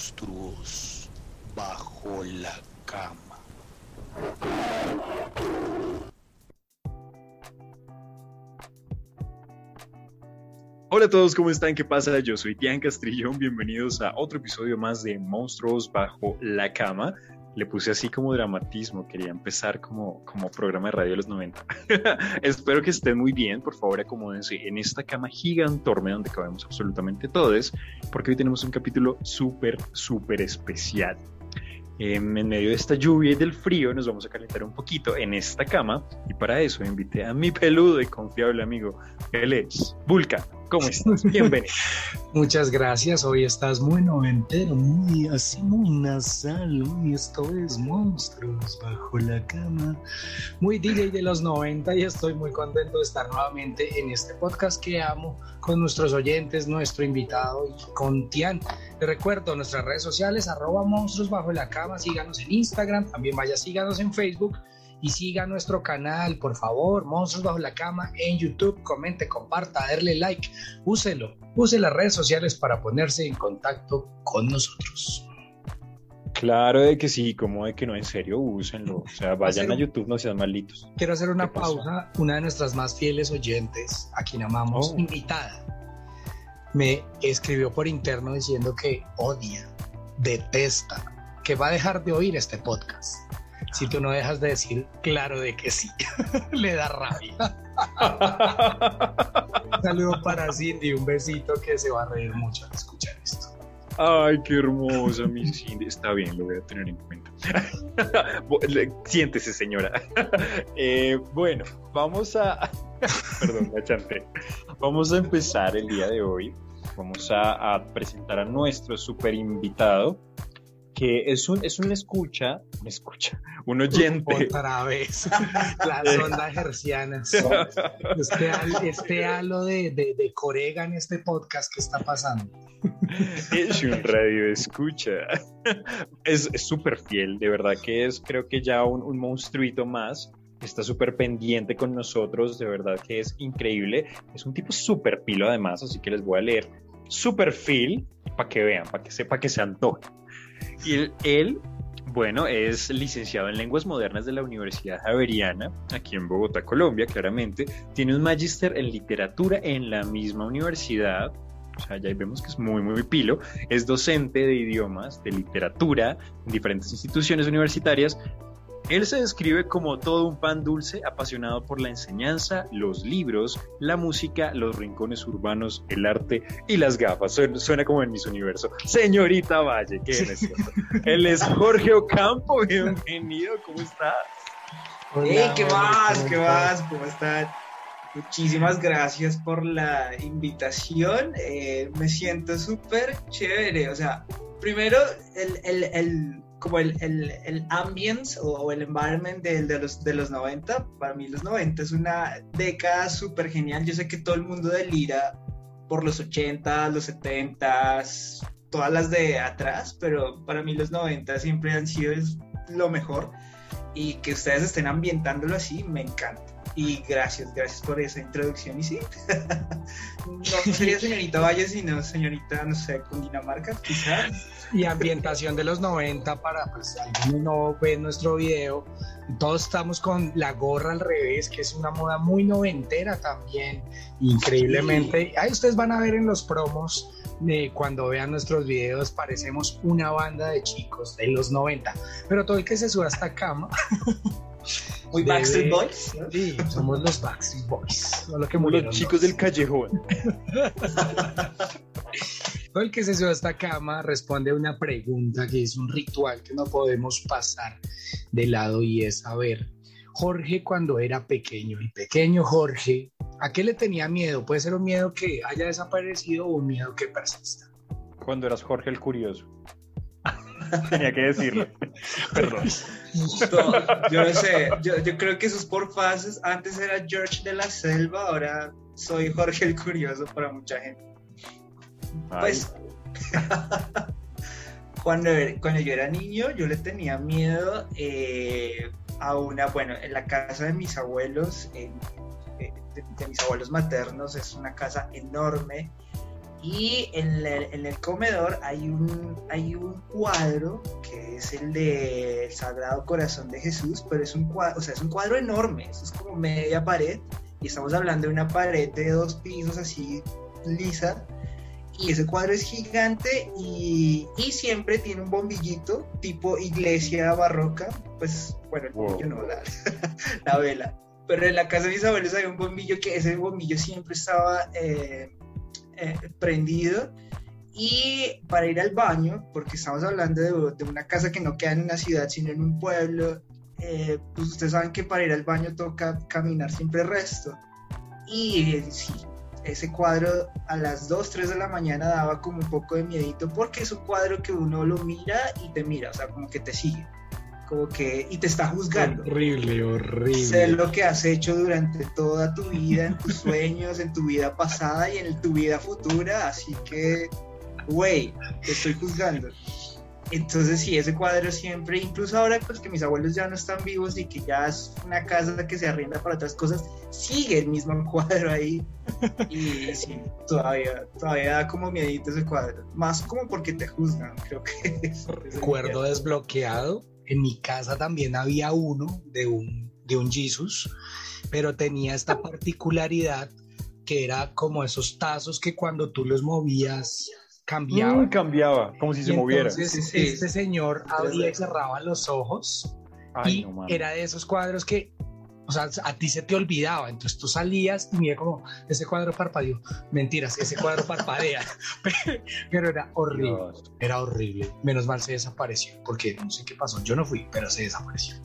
monstruos bajo la cama. Hola a todos, ¿cómo están? ¿Qué pasa? Yo soy Tian Castrillón, bienvenidos a otro episodio más de Monstruos bajo la cama. Le puse así como dramatismo, quería empezar como, como programa de radio de los 90. Espero que estén muy bien, por favor acomódense en esta cama gigantorme donde cabemos absolutamente todos, porque hoy tenemos un capítulo súper, súper especial. Em, en medio de esta lluvia y del frío nos vamos a calentar un poquito en esta cama y para eso invité a mi peludo y confiable amigo, él es Vulca. ¿Cómo estás? Bienvenido. Muchas gracias. Hoy estás muy noventero, muy así, muy nasal. Esto es Monstruos bajo la cama. Muy DJ de los 90 y estoy muy contento de estar nuevamente en este podcast que amo con nuestros oyentes, nuestro invitado y con Tian. Te recuerdo nuestras redes sociales, arroba monstruos bajo la cama. Síganos en Instagram, también vaya, síganos en Facebook y siga nuestro canal, por favor, Monstruos Bajo la Cama en YouTube, comente, comparta, darle like, úselo, use las redes sociales para ponerse en contacto con nosotros. Claro de que sí, como de que no, en serio, úsenlo. O sea, vayan a YouTube, no sean malitos. Quiero hacer una pausa. Una de nuestras más fieles oyentes, a quien amamos, Oh. invitada, me escribió por interno diciendo que odia, detesta, que va a dejar de oír este podcast. Si tú no dejas de decir claro de que sí, le da rabia. Un saludo para Cindy, un besito que se va a reír mucho al escuchar esto. Ay, qué hermosa, mi Cindy. Está bien, lo voy a tener en cuenta. Siéntese, señora. Eh, bueno, vamos a. Perdón, la chanté. Vamos a empezar el día de hoy. Vamos a, a presentar a nuestro super invitado, que es un, es un escucha, un escucha, un oyente. Otra vez, las ondas hercianas. Este, este halo de, de, de corega en este podcast que está pasando. Es un radio escucha. Es es súper fiel, de verdad que es, creo que ya un, un monstruito más. Está súper pendiente con nosotros, de verdad que es increíble. Es un tipo súper pilo además, así que les voy a leer su perfil para que vean, para que sepa que se antoje. Y él, bueno, es licenciado en lenguas modernas de la Universidad Javeriana, aquí en Bogotá, Colombia, claramente. Tiene un magíster en literatura en la misma universidad. O sea, ya vemos que es muy, muy pilo. Es docente de idiomas, de literatura en diferentes instituciones universitarias. Él se describe como todo un pan dulce, apasionado por la enseñanza, los libros, la música, los rincones urbanos, el arte y las gafas. Suena, suena como en mis universo. Señorita Valle, ¿qué es? Él es Jorge Ocampo, bienvenido, ¿cómo estás? Hey, ¿qué Hola, más? ¿cómo ¿Qué estás? más? ¿Cómo están? Muchísimas gracias por la invitación. Eh, me siento súper chévere. O sea, primero, el, el, el- como el, el, el ambience o, el environment de, de los, de los 90. Para mí los 90 es una década súper genial. Yo sé que todo el mundo delira por los 80, los 70, todas las de atrás, pero para mí los 90 siempre han sido lo mejor y que ustedes estén ambientándolo así me encanta. Y gracias, gracias por esa introducción. Y sí, no sería señorita Valle, sino señorita, no sé, Cundinamarca, quizás. Y ambientación de los 90 para, pues, alguien no ve nuestro video. Todos estamos con la gorra al revés, que es una moda muy noventera también, increíblemente. Ahí ustedes van a ver en los promos, de cuando vean nuestros videos, parecemos una banda de chicos de los 90. Pero todo el que se sube a esta cama, Muy Backstreet Boys. ¿no? sí, somos los Backstreet Boys. Que murieron los chicos del callejón. Todo el que se sube a esta cama responde a una pregunta que es un ritual que no podemos pasar de lado y es saber, Jorge cuando era pequeño, el pequeño Jorge, ¿a qué le tenía miedo? Puede ser un miedo que haya desaparecido o un miedo que persista. Cuando eras Jorge el Curioso. Tenía que decirlo. Perdón. No, yo no sé, yo, yo creo que eso es por fases. Antes era George de la Selva, ahora soy Jorge el Curioso para mucha gente. Pues cuando, cuando yo era niño, yo le tenía miedo eh, a una, bueno, en la casa de mis abuelos, eh, de, de mis abuelos maternos, es una casa enorme Y en el, en el comedor hay un, hay un cuadro que es el del Sagrado Corazón de Jesús, pero es un cuadro, o sea, es un cuadro enorme, es como media pared, y estamos hablando de una pared de dos pisos así lisa, y ese cuadro es gigante y, y, siempre tiene un bombillito tipo iglesia barroca, pues bueno, el bombillo no, la, la, vela. Pero en la casa de mis abuelos había un bombillo que ese bombillo siempre estaba eh, eh, prendido y para ir al baño, porque estamos hablando de, una casa que no queda en una ciudad sino en un pueblo, eh, pues ustedes saben que para ir al baño toca caminar siempre resto. Y ese cuadro a las 2, 3 de la mañana daba como un poco de miedito porque es un cuadro que uno lo mira y te mira, o sea, como que te sigue, como que y te está juzgando. Horrible, horrible. Sé lo que has hecho durante toda tu vida, en tus sueños, en tu vida pasada y en tu vida futura, así que, güey, te estoy juzgando. Entonces sí, ese cuadro siempre, incluso ahora pues que mis abuelos ya no están vivos y que ya es una casa que se arrienda para otras cosas, sigue el mismo cuadro ahí. Y sí, todavía, todavía da como miedito ese cuadro. Más como porque te juzgan, creo que es. Recuerdo desbloqueado. En mi casa también había uno de un, de un Jesus, pero tenía esta particularidad que era como esos tazos que cuando tú los movías cambiaba. Mm, cambiaba, como si se moviera. Entonces, sí, sí. este señor abría y cerraba los ojos Ay, y no, era de esos cuadros que, o sea, a ti se te olvidaba. Entonces tú salías y mira como ese cuadro parpadeó. Mentiras, ese cuadro parpadea. pero era horrible. Era horrible. Menos mal se desapareció, porque no sé qué pasó. Yo no fui, pero se desapareció.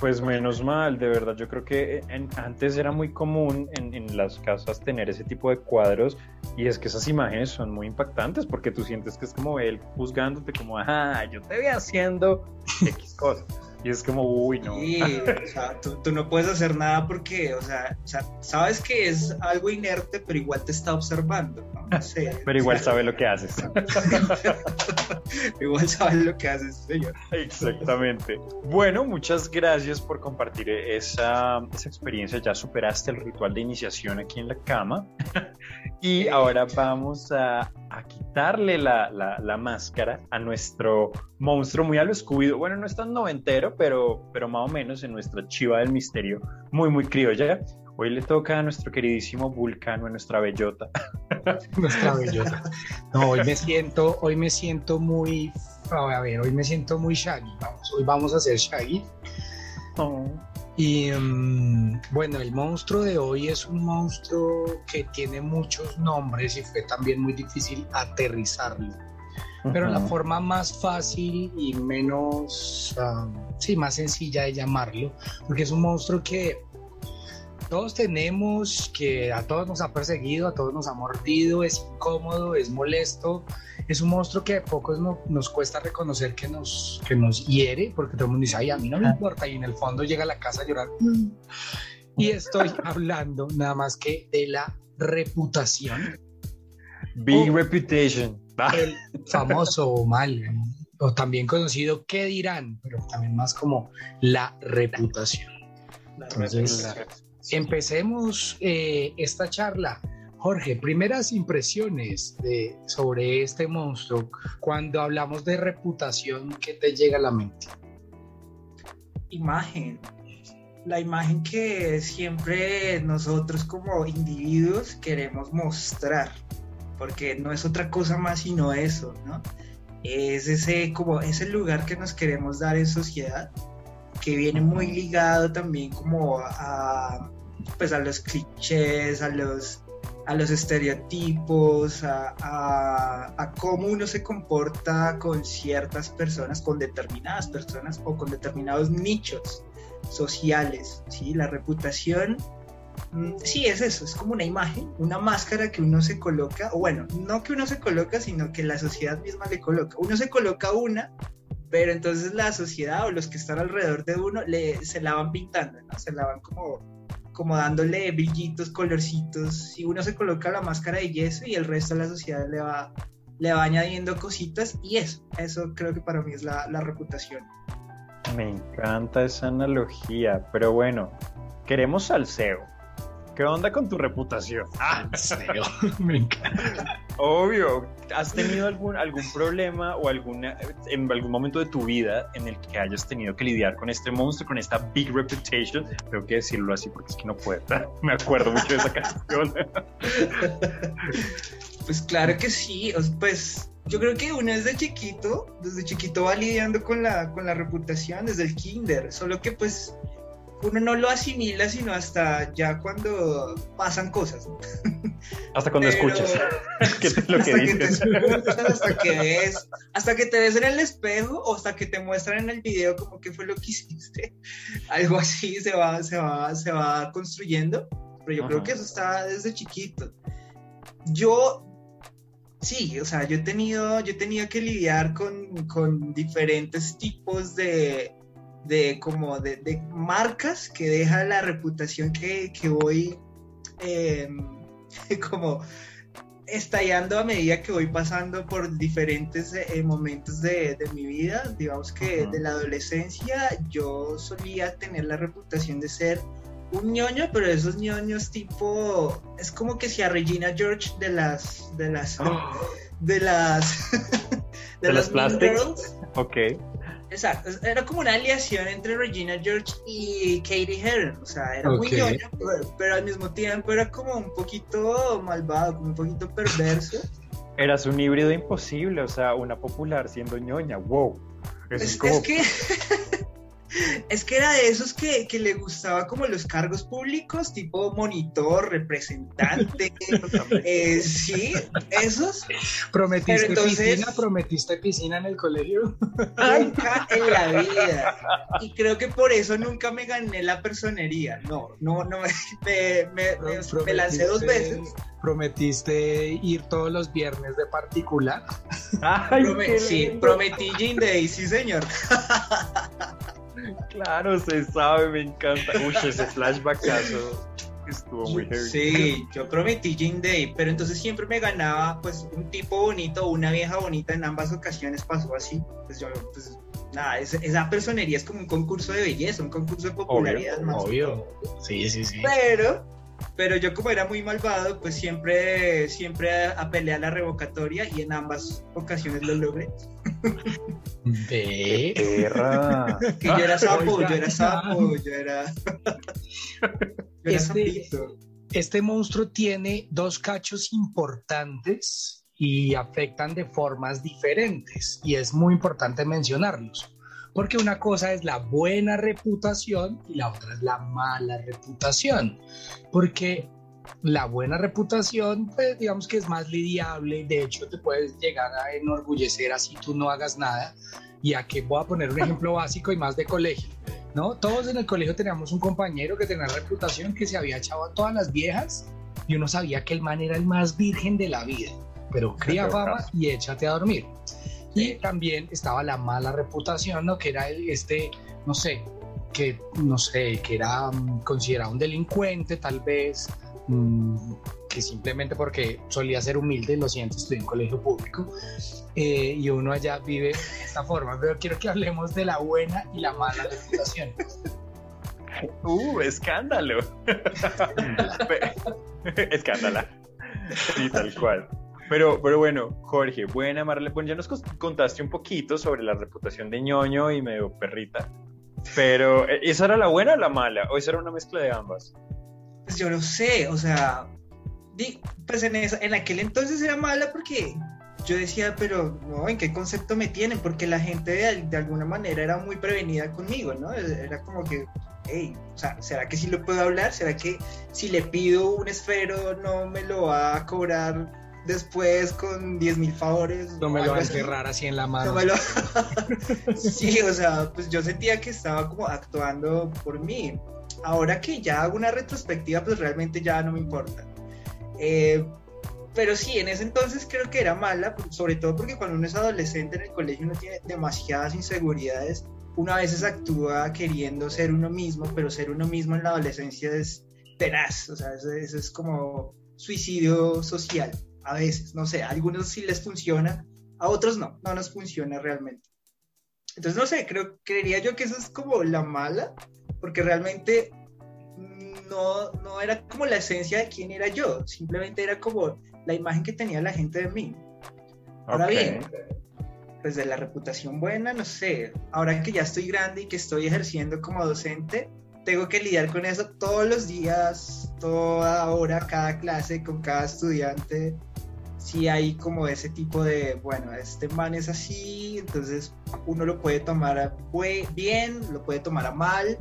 Pues menos mal, de verdad. Yo creo que en, antes era muy común en, en, las casas tener ese tipo de cuadros y es que esas imágenes son muy impactantes porque tú sientes que es como él juzgándote como, ah, yo te voy haciendo X cosas. Y es como, uy, no. Sí, o sea, tú, tú, no puedes hacer nada porque, o sea, o sea, sabes que es algo inerte, pero igual te está observando. No, no sé. pero igual sabe lo que haces. igual sabe lo que haces, señor. Exactamente. Bueno, muchas gracias por compartir esa, esa experiencia. Ya superaste el ritual de iniciación aquí en la cama. y ahora vamos a, a quitarle la, la, la, máscara a nuestro monstruo muy al escudo. Bueno, no es tan noventero, pero, pero más o menos en nuestra chiva del misterio, muy, muy criolla. Hoy le toca a nuestro queridísimo Vulcano, a nuestra bellota. nuestra bellota. No, hoy me siento, hoy me siento muy, a ver, hoy me siento muy Shaggy. Vamos, hoy vamos a hacer Shaggy. Oh. Y um, bueno, el monstruo de hoy es un monstruo que tiene muchos nombres y fue también muy difícil aterrizarlo. Uh -huh. Pero la forma más fácil y menos, um, sí, más sencilla de llamarlo, porque es un monstruo que todos tenemos, que a todos nos ha perseguido, a todos nos ha mordido, es incómodo, es molesto, es un monstruo que a pocos no, nos cuesta reconocer que nos, que nos hiere, porque todo el mundo dice, ay, a mí no me importa, y en el fondo llega a la casa a llorar. Y estoy hablando nada más que de la reputación. Big reputation. El famoso mal, o también conocido, ¿qué dirán? Pero también más como la reputación. Entonces, empecemos eh, esta charla. Jorge, primeras impresiones de, sobre este monstruo. Cuando hablamos de reputación, ¿qué te llega a la mente? Imagen. La imagen que siempre nosotros como individuos queremos mostrar, porque no es otra cosa más sino eso, ¿no? Es ese como ese lugar que nos queremos dar en sociedad, que viene muy ligado también como a, pues a los clichés, a los, a los estereotipos, a, a, a, cómo uno se comporta con ciertas personas, con determinadas personas o con determinados nichos sociales. ¿sí? La reputación, sí, es eso, es como una imagen, una máscara que uno se coloca, o bueno, no que uno se coloca, sino que la sociedad misma le coloca. Uno se coloca una pero entonces la sociedad o los que están alrededor de uno le, se la van pintando, ¿no? Se la van como como dándole brillitos, colorcitos. Y uno se coloca la máscara de yeso y el resto de la sociedad le va, le va añadiendo cositas y eso, eso creo que para mí es la, reputación. Me encanta esa analogía, pero bueno, queremos salseo. ¿Qué onda con tu reputación? Ah, en serio, me encanta. Obvio, ¿has tenido algún, algún problema o alguna, en algún momento de tu vida en el que hayas tenido que lidiar con este monstruo, con esta big reputation? Tengo que decirlo así porque es que no puedo. Me acuerdo mucho de esa canción. Pues claro que sí, pues yo creo que uno desde chiquito, desde chiquito va lidiando con la, con la reputación, desde el kinder, solo que pues uno no lo asimila sino hasta ya cuando pasan cosas. Hasta cuando Pero- escuchas ¿Qué es lo que hasta que te dices. escuchas, hasta que ves, hasta que te ves en el espejo o hasta que te muestran en el video como que fue lo que hiciste. Algo así se va, se va, se va construyendo. Pero yo creo que eso está desde chiquito. Yo Sí, o sea, yo he tenido, yo he tenido que lidiar con, con diferentes tipos de, de como de, de marcas que deja la reputación que, que voy eh, como estallando a medida que voy pasando por diferentes eh, momentos de, de mi vida. Digamos que Ajá. de la adolescencia yo solía tener la reputación de ser un ñoño, pero esos ñoños tipo es como que si a Regina George de las de las de las ¿De las Mean Plastics? Girls. Ok. Exacto, era como una aliación entre Regina George y Katie Heron, o sea, era muy ñoño, pero, pero al mismo tiempo era como un poquito malvado, como un poquito perverso. Eras un híbrido imposible, o sea, una popular siendo ñoña. Wow. Eso es, Es, como. es que es que era de esos que, que le gustaba como los cargos públicos, tipo monitor, representante, eh, sí, esos. ¿Prometiste entonces- piscina? ¿Prometiste piscina en el colegio? Nunca en la vida. Y creo que por eso nunca me gané la personería. No, no, no. Me, me, me- me lancé dos veces. ¿Prometiste ir todos los viernes de particular? Ay, Prome- qué sí, prometí Jean Day, sí, señor. Claro, se sabe, me encanta. Uy, ese flashbackazo estuvo muy heavy. Sí, yo prometí Jean Day, pero entonces siempre me ganaba pues un tipo bonito o una vieja bonita. En ambas ocasiones pasó así. Pues yo, pues nada, es- esa personería es como un concurso de belleza, un concurso de popularidad. más que todo. Sí, sí, sí. Pero, pero yo como era muy malvado, pues siempre, siempre apelé a la revocatoria y en ambas ocasiones lo logré. Ve. Perra. Que yo era sapo, Oiga, yo era sapo, yo era... yo era Este-. Este monstruo tiene dos cachos importantes y afectan de formas diferentes y es muy importante mencionarlos. Porque una cosa es la buena reputación y la otra es la mala reputación. Porque la buena reputación, pues digamos que es más lidiable, de hecho te puedes llegar a enorgullecer así tú no hagas nada. Y aquí voy a poner un ejemplo básico y más de colegio. ¿no? Todos en el colegio teníamos un compañero que tenía reputación que se había echado a todas las viejas y uno sabía que el man era el más virgen de la vida, pero cría fama y échate a dormir. Y también estaba la mala reputación, ¿no? Que era el- este, no sé, que no sé, que era mm, considerado un delincuente tal vez, que simplemente porque solía ser humilde, lo siento, estoy en colegio público, eh, y uno allá vive de esta forma, pero quiero que hablemos de la buena y la mala reputación. Uh, escándalo. Escándala. Sí, tal cual. Pero, pero bueno, Jorge, buena, Marle. Bueno, ya nos contaste un poquito sobre la reputación de ñoño y medio perrita. Pero, ¿eh, ¿esa era la buena o la mala? ¿O esa era una mezcla de ambas? Pues yo no sé, o sea, di- pues en, esa- en aquel entonces era mala porque yo decía, pero no, ¿en qué concepto me tienen? Porque la gente de, de alguna manera era muy prevenida conmigo, ¿no? Era como que, hey, o sea, ¿será que sí lo puedo hablar? ¿Será que si le pido un esfero no me lo va a cobrar después con 10 mil favores? No me lo va a enterrar así en la mano. No me lo- sí, o sea, pues yo sentía que estaba como actuando por mí. Ahora que ya hago una retrospectiva, pues realmente ya no me importa. Eh, pero sí, en ese entonces creo que era mala, sobre todo porque cuando uno es adolescente en el colegio uno tiene demasiadas inseguridades. Uno a veces actúa queriendo ser uno mismo, pero ser uno mismo en la adolescencia es tenaz. O sea, eso es como suicidio social. A veces, no sé, a algunos sí les funciona, a otros no, no nos funciona realmente. Entonces, no sé, creo, creería yo que eso es como la mala, porque realmente no, no era como la esencia de quién era yo, simplemente era como la imagen que tenía la gente de mí. Ahora Ok. bien, pues de la reputación buena, no sé, ahora que ya estoy grande y que estoy ejerciendo como docente, tengo que lidiar con eso todos los días, toda hora, cada clase, con cada estudiante. Si hay como ese tipo de, bueno, este man es así, entonces uno lo puede tomar a bien, lo puede tomar a mal,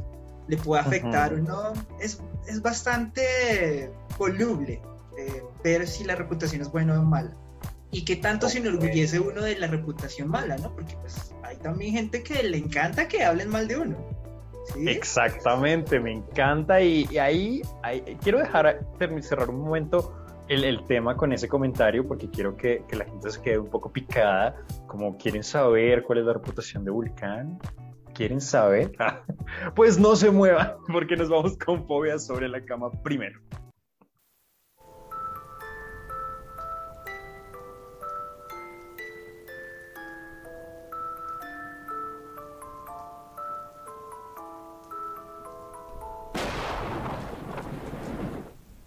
le puede afectar o no. Es, es bastante voluble eh, ver si la reputación es buena o mala. Y qué tanto se enorgullece uno de la reputación mala, ¿no? Porque pues hay también gente que le encanta que hablen mal de uno. ¿sí? Exactamente, me encanta y, y ahí, ahí quiero dejar cerrar un momento el, el tema con ese comentario porque quiero que, que la gente se quede un poco picada, como quieren saber cuál es la reputación de Vulcán. ¿Quieren saber? Pues no se muevan porque nos vamos con fobia sobre la cama primero.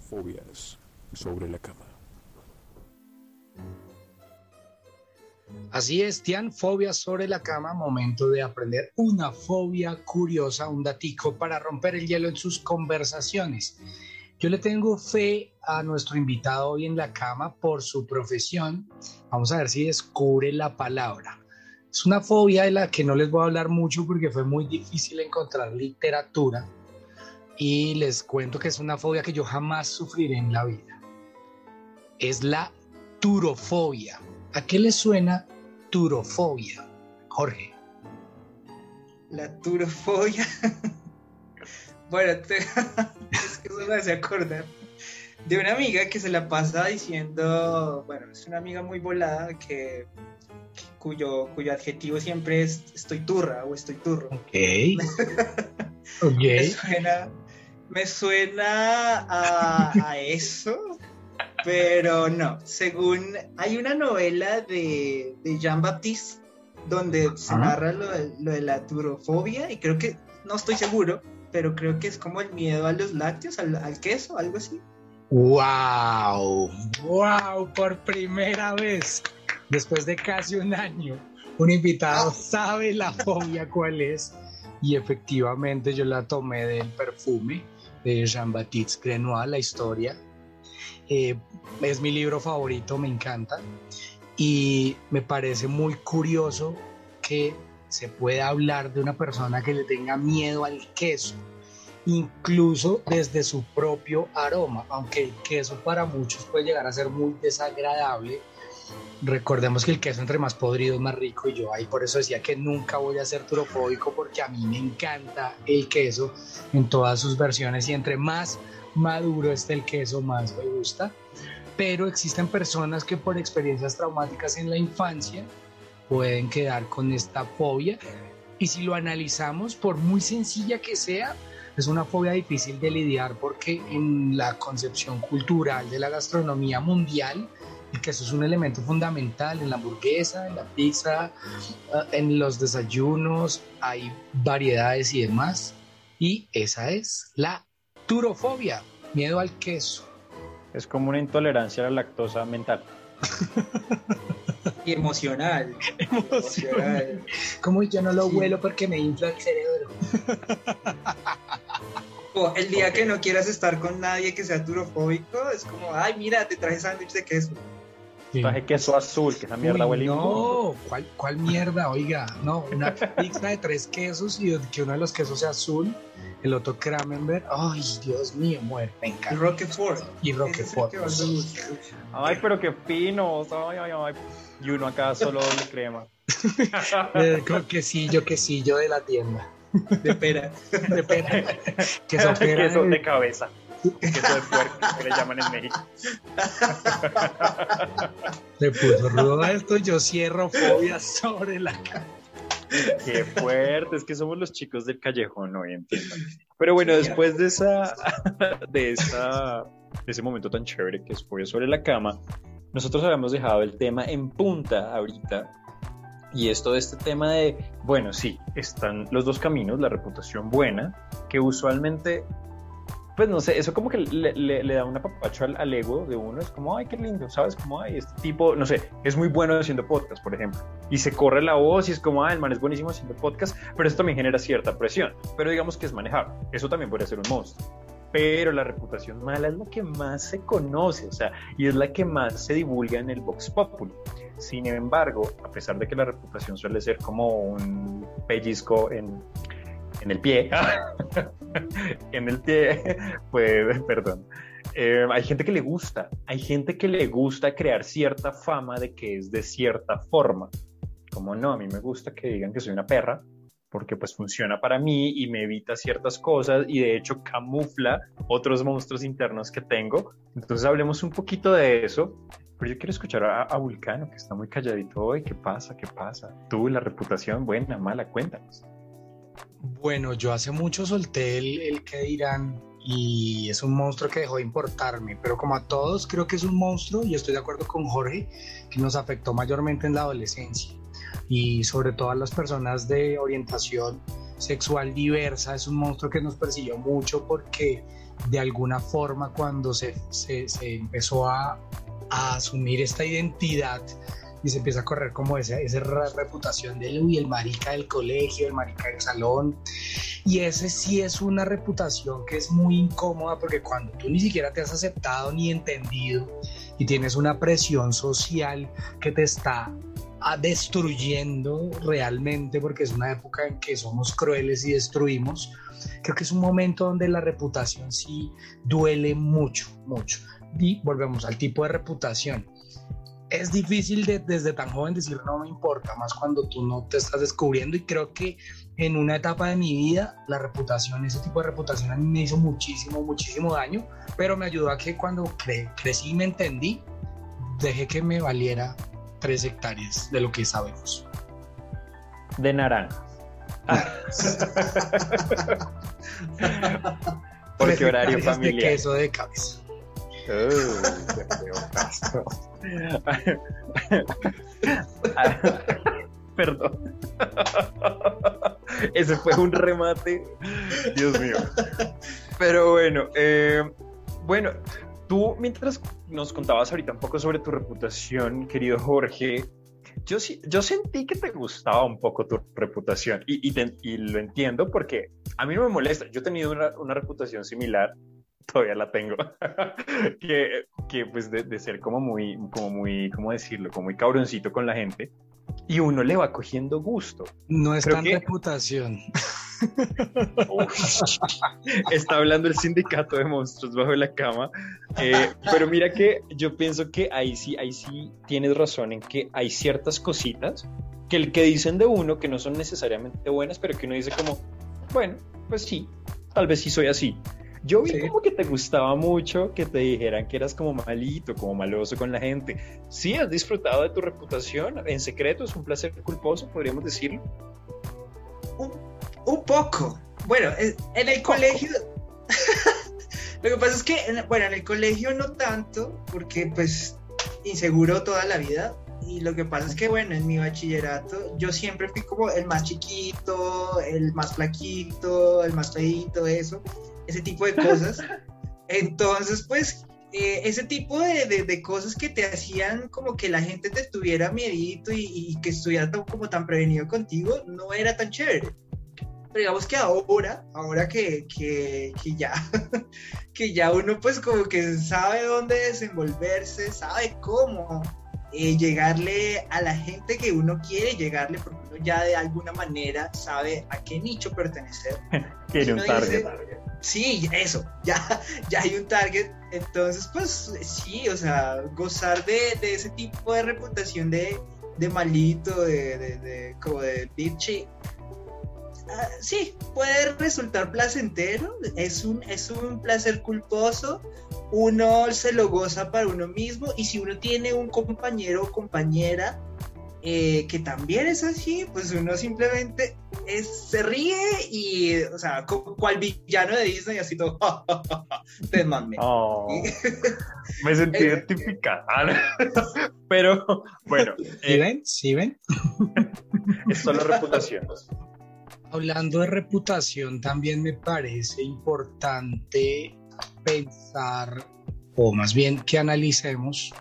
Fobias sobre la cama. Así es, Tian, fobia sobre la cama, momento de aprender una fobia curiosa, un datico para romper el hielo en sus conversaciones. Yo le tengo fe a nuestro invitado hoy en la cama por su profesión. Vamos a ver si descubre la palabra. Es una fobia de la que no les voy a hablar mucho porque fue muy difícil encontrar literatura. Y les cuento que es una fobia que yo jamás sufriré en la vida. Es la turofobia. ¿A qué le suena turofobia, Jorge? La turofobia. bueno, te- es que eso me hace acordar de una amiga que se la pasa diciendo, bueno, es una amiga muy volada que cuyo, cuyo adjetivo siempre es estoy turra o estoy turro. Ok. Me ok. suena, me suena a, a eso, pero no. Según hay una novela de, de Jean Baptiste donde se Ajá. narra lo de, lo de la turofobia y creo que, no estoy seguro, pero creo que es como el miedo a los lácteos, al, al queso, algo así. ¡Wow! ¡Wow! Por primera vez, después de casi un año, un invitado sabe la fobia cuál es. Y efectivamente yo la tomé del perfume de Jean-Baptiste Grenoir, la historia. Eh, es mi libro favorito, me encanta. Y me parece muy curioso que se pueda hablar de una persona que le tenga miedo al queso incluso desde su propio aroma, aunque el queso para muchos puede llegar a ser muy desagradable. Recordemos que el queso entre más podrido es más rico y yo ahí por eso decía que nunca voy a ser turofóbico porque a mí me encanta el queso en todas sus versiones y entre más maduro esté el queso más me gusta. Pero existen personas que por experiencias traumáticas en la infancia pueden quedar con esta fobia y si lo analizamos, por muy sencilla que sea, es una fobia difícil de lidiar porque en la concepción cultural de la gastronomía mundial, el queso es un elemento fundamental en la hamburguesa, en la pizza, eh, en los desayunos, hay variedades y demás. Y esa es la turofobia, miedo al queso. Es como una intolerancia a la lactosa mental. Y emocional. emocional. Como yo no lo Sí. huelo porque me infla el cerebro. O el día que no quieras estar con nadie que sea turofóbico, es como, ay, mira, te traje sándwich de queso. Traje queso azul, que esa mierda Uy, huele. No, ¿cuál, ¿cuál mierda? Oiga, no, una pizza de tres quesos y que uno de los quesos sea azul, el otro Kramenberg. Ay, Dios mío, muere, me encanta. Roquefort. Y Roquefort. que me gusta. Ay, pero qué finos. Ay, ay, ay. Y uno acá solo doble crema. Con quesillo, quesillo de la tienda. De pera. De pera. Queso pera. queso de cabeza. Queso de puerco, que le llaman en México. Le puso rudo a esto, yo cierro fobia sobre la cara. Qué fuerte, es que somos los chicos del callejón hoy, entiendo. Pero bueno, después de esa, de esa, de ese momento tan chévere que fue sobre la cama, nosotros habíamos dejado el tema en punta ahorita. Y esto de este tema de, bueno, sí, están los dos caminos, la reputación buena, que usualmente pues no sé, eso como que le, le- le da una papacho al, al ego de uno, es como, ay, qué lindo, ¿sabes? Como, ay, este tipo, no sé, es muy bueno haciendo podcast, por ejemplo, y se corre la voz y es como, ah, el man es buenísimo haciendo podcast, pero eso también genera cierta presión, pero digamos que es manejable, eso también podría ser un monstruo. Pero la reputación mala es la que más se conoce, o sea, y es la que más se divulga en el Vox Populi. Sin embargo, a pesar de que la reputación suele ser como un pellizco en, en el pie, en el pie, pues, perdón. Eh, hay gente que le gusta, hay gente que le gusta crear cierta fama de que es de cierta forma. Como no, a mí me gusta que digan que soy una perra, porque pues funciona para mí y me evita ciertas cosas y de hecho camufla otros monstruos internos que tengo. Entonces hablemos un poquito de eso. Pero yo quiero escuchar a, a Vulcano, que está muy calladito hoy. ¿Qué pasa? ¿Qué pasa? Tú, la reputación, buena, mala, cuéntanos. Bueno, yo hace mucho solté el, el que dirán y es un monstruo que dejó de importarme, pero como a todos creo que es un monstruo y estoy de acuerdo con Jorge que nos afectó mayormente en la adolescencia. Y sobre todo a las personas de orientación sexual diversa es un monstruo que nos persiguió mucho porque de alguna forma cuando se, se, se empezó a, a asumir esta identidad y se empieza a correr como esa, esa re- reputación de uy, el marica del colegio, el marica del salón. Y ese sí es una reputación que es muy incómoda porque cuando tú ni siquiera te has aceptado ni entendido y tienes una presión social que te está ah, destruyendo realmente porque es una época en que somos crueles y destruimos, creo que es un momento donde la reputación sí duele mucho, mucho. Y volvemos al tipo de reputación es difícil de- desde tan joven decir no me importa, más cuando tú no te estás descubriendo y creo que en una etapa de mi vida la reputación, ese tipo de reputación a mí me hizo muchísimo, muchísimo daño, pero me ayudó a que cuando cre- crecí y me entendí, dejé que me valiera tres hectáreas de lo que sabemos. De naranja. Porque Tres horario hectáreas de familiar. queso de cabeza. Perdón. Ese fue un remate. Dios mío. Pero bueno, eh, bueno, tú mientras nos contabas ahorita un poco sobre tu reputación, querido Jorge, yo, yo sentí que te gustaba un poco tu reputación y, lo entiendo porque a mí no me molesta. Yo he tenido una reputación similar, todavía la tengo, que, que pues de, de ser como muy, como muy, ¿cómo decirlo? Como muy cabroncito con la gente y uno le va cogiendo gusto. No es Creo tan que- reputación. Está hablando el sindicato de monstruos bajo la cama. Eh, pero mira que yo pienso que ahí sí, ahí sí tienes razón en que hay ciertas cositas que el que dicen de uno que no son necesariamente buenas, pero que uno dice como, bueno, pues sí, tal vez sí soy así. Yo vi Sí. como que te gustaba mucho que te dijeran que eras como malito, como maloso con la gente. Sí, has disfrutado de tu reputación en secreto, es un placer culposo, podríamos decirlo. Un, un poco. Bueno, en el colegio. Lo que pasa es que, en- bueno, en el colegio no tanto, porque pues inseguro toda la vida. Y lo que pasa es que, bueno, en mi bachillerato yo siempre fui como el más chiquito, el más flaquito, el más feito, eso, ese tipo de cosas. Entonces, pues, eh, ese tipo de, de- de cosas que te hacían como que la gente te tuviera miedito y, y que estuviera tan- como tan prevenido contigo, no era tan chévere. Pero digamos que ahora, ahora que, que, que ya, que ya uno pues como que sabe dónde desenvolverse, sabe cómo eh, llegarle a la gente que uno quiere llegarle, porque uno ya de alguna manera sabe a qué nicho pertenecer. Tiene un target. dice- Sí, eso, ya, ya hay un target. Entonces, pues sí, o sea, gozar de, de ese tipo de reputación de, de malito, de, de, de- como de bitchy. ah, sí, puede resultar placentero, es un, es un placer culposo, uno se lo goza para uno mismo y si uno tiene un compañero o compañera eh, que también es así, pues uno simplemente es- se ríe y, o sea, como cual villano de Disney, así todo, te mame. Oh, me sentí identificada. Pero bueno, ¿Sí eh, ven? ¿Sí ven? es solo reputación. Hablando de reputación, también me parece importante pensar, o más bien que analicemos,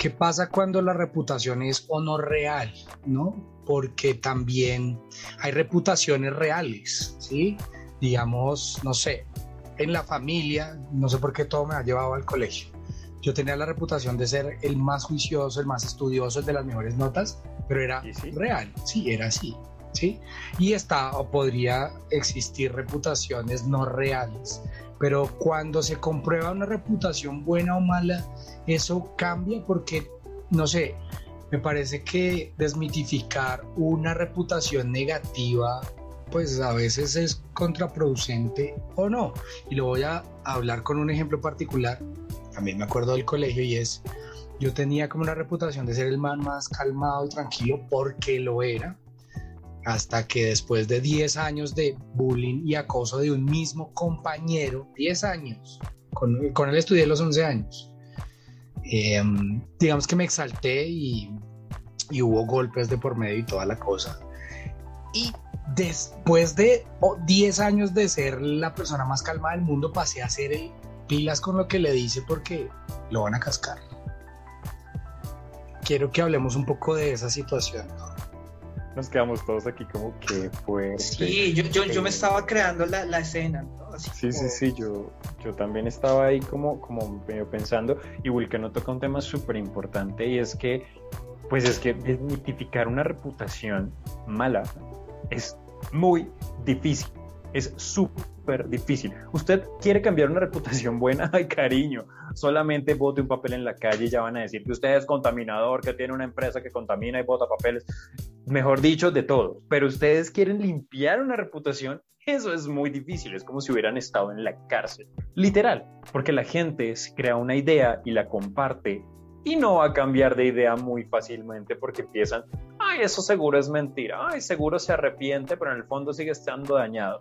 qué pasa cuando la reputación es o no real, ¿no? Porque también hay reputaciones reales, ¿sí? Digamos, no sé, en la familia, no sé por qué todo me ha llevado al colegio. Yo tenía la reputación de ser el más juicioso, el más estudioso, el de las mejores notas, pero era real, sí, era así. ¿sí? Y está o podría existir reputaciones no reales. Pero cuando se comprueba una reputación buena o mala, eso cambia porque, no sé, me parece que desmitificar una reputación negativa, pues a veces es contraproducente o no. Y lo voy a hablar con un ejemplo particular. También me acuerdo del colegio y es, yo tenía como una reputación de ser el man más calmado y tranquilo porque lo era hasta que después de 10 años de bullying y acoso de un mismo compañero, 10 años, con, él estudié los 11 años, em, digamos que me exalté y, y, hubo golpes de por medio y toda la cosa. Y después de 10 años de ser la persona más calmada del mundo, pasé a ser el pilas con lo que le dice porque lo van a cascar. Quiero que hablemos un poco de esa situación. ¿no? Nos quedamos todos aquí como que fue. Sí, yo, yo, yo, me estaba creando la, la escena, ¿no? sí, sí, sí, yo, yo también estaba ahí como, como medio pensando, y Vulcano toca un tema súper importante y es que, pues es que desmitificar una reputación mala es muy difícil, es súper difícil. Usted quiere cambiar una reputación buena, ay cariño, solamente bote un papel en la calle y ya van a decir que usted es contaminador, que tiene una empresa que contamina y bota papeles, mejor dicho, de todo. Pero ustedes quieren limpiar una reputación, eso es muy difícil, es como si hubieran estado en la cárcel, literal, porque la gente se crea una idea y la comparte y no va a cambiar de idea muy fácilmente porque empiezan, ay, eso seguro es mentira, ay, seguro se arrepiente, pero en el fondo sigue estando dañado.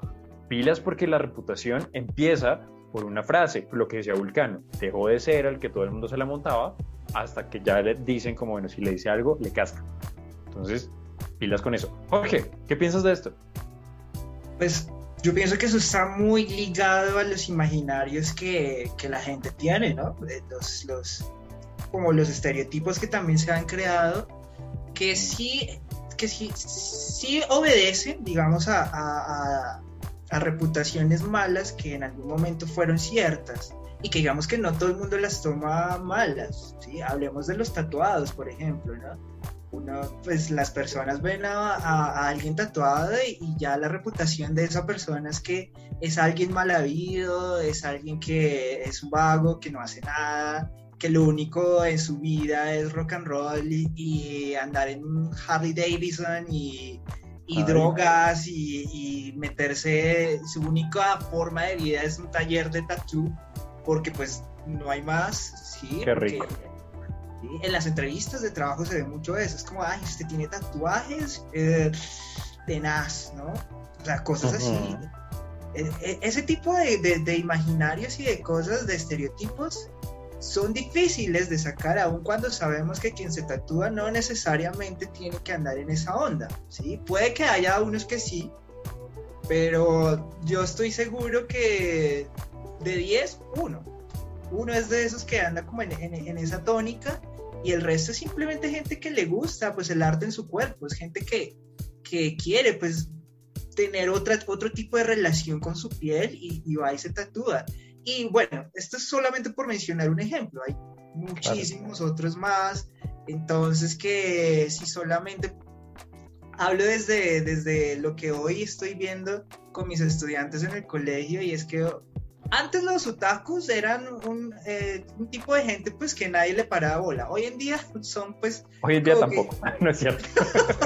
Pilas porque la reputación empieza por una frase, lo que decía Vulcano, dejó de ser el que todo el mundo se la montaba hasta que ya le dicen como, bueno, si le dice algo, le casca. Entonces, pilas con eso. Jorge, ¿qué piensas de esto? Pues yo pienso que eso está muy ligado a los imaginarios que, que la gente tiene, ¿no? Los, los, como los estereotipos que también se han creado, que sí, que sí, sí obedecen, digamos, a, a reputaciones malas que en algún momento fueron ciertas y que digamos que no todo el mundo las toma malas, ¿sí? Hablemos de los tatuados, por ejemplo, ¿no? Uno, pues las personas ven a, alguien tatuado y, ya la reputación de esa persona es que es alguien mal habido, es alguien que es un vago, que no hace nada, que lo único en su vida es rock and roll y andar en Harley Davidson y y drogas y, meterse, su única forma de vida es un taller de tattoo, porque pues no hay más, ¿sí? Qué rico. En las entrevistas de trabajo se ve mucho eso, es como, ay, usted tiene tatuajes, eh, tenaz, ¿no? O sea, cosas así. E, e, ese tipo de, de imaginarios y de cosas, de estereotipos, son difíciles de sacar aun cuando sabemos que quien se tatúa no necesariamente tiene que andar en esa onda, ¿sí? Puede que haya unos que sí, pero yo estoy seguro que de 10, uno. Uno es de esos que anda como en, esa tónica y el resto es simplemente gente que le gusta pues el arte en su cuerpo, es gente que, que quiere pues tener otra, otro tipo de relación con su piel y, y va y se tatúa. Y bueno, esto es solamente por mencionar un ejemplo, hay muchísimos otros más, entonces que si solamente hablo desde, desde lo que hoy estoy viendo con mis estudiantes en el colegio y es que antes los otakus eran eh, un, tipo de gente pues que nadie le paraba bola. Hoy en día son pues... Hoy en día tampoco, no es cierto.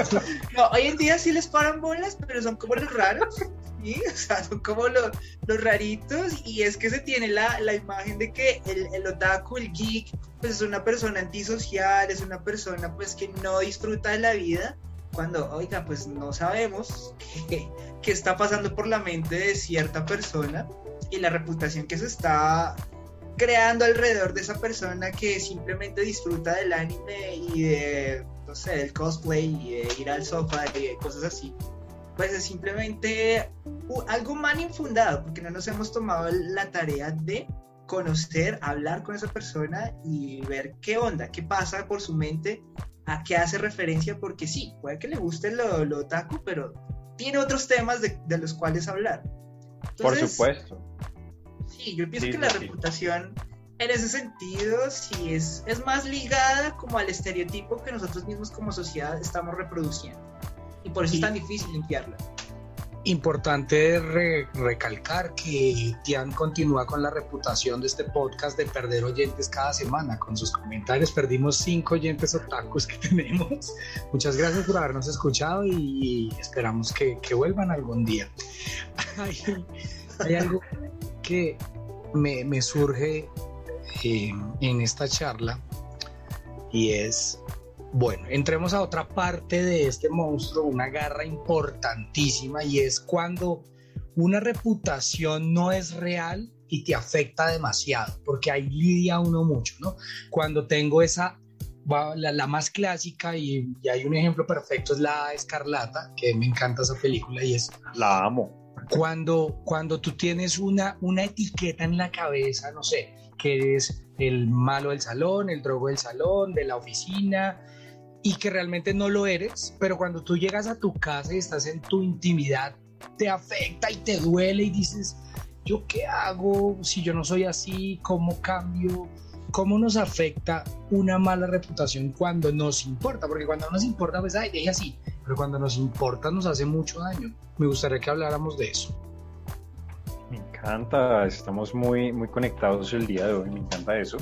no, hoy en día sí les paran bolas, pero son como los raros. O sea, son como los, los raritos y es que se tiene la, la imagen de que el, el, otaku, el geek, pues es una persona antisocial, es una persona pues que no disfruta de la vida, cuando, oiga, pues no sabemos qué, qué está pasando por la mente de cierta persona y la reputación que se está creando alrededor de esa persona que simplemente disfruta del anime y de, no sé, del cosplay y de ir al sofá y cosas así pues es simplemente algo mal infundado, porque no nos hemos tomado la tarea de conocer, hablar con esa persona y ver qué onda, qué pasa por su mente, a qué hace referencia, porque sí, puede que le guste lo, lo otaku, pero tiene otros temas de, de los cuales hablar. Por supuesto. Sí, yo pienso que la reputación en ese sentido sí es, es más ligada como al estereotipo que nosotros mismos como sociedad estamos reproduciendo. Y por eso es tan difícil limpiarla. Importante recalcar que Tian continúa con la reputación de este podcast de perder oyentes cada semana. Con sus comentarios perdimos cinco oyentes otakus que tenemos. Muchas gracias por habernos escuchado y esperamos que, que vuelvan algún día. hay, hay, algo que me, me surge eh, en esta charla y es bueno, entremos a otra parte de este monstruo, una garra importantísima y es cuando una reputación no es real y te afecta demasiado, porque ahí lidia uno mucho, ¿no? Cuando tengo esa, la, más clásica y, hay un ejemplo perfecto es la Escarlata, que me encanta esa película y es... La amo. Cuando, cuando tú tienes una, una etiqueta en la cabeza, no sé, que eres el malo del salón, el drogo del salón, de la oficina, y que realmente no lo eres, pero cuando tú llegas a tu casa y estás en tu intimidad, te afecta y te duele y dices, ¿yo qué hago si yo no soy así? ¿Cómo cambio? ¿Cómo nos afecta una mala reputación cuando nos importa? Porque cuando no nos importa, pues, ay, deje así. Pero cuando nos importa, nos hace mucho daño. Me gustaría que habláramos de eso. Me encanta, estamos muy, muy conectados el día de hoy, me encanta eso.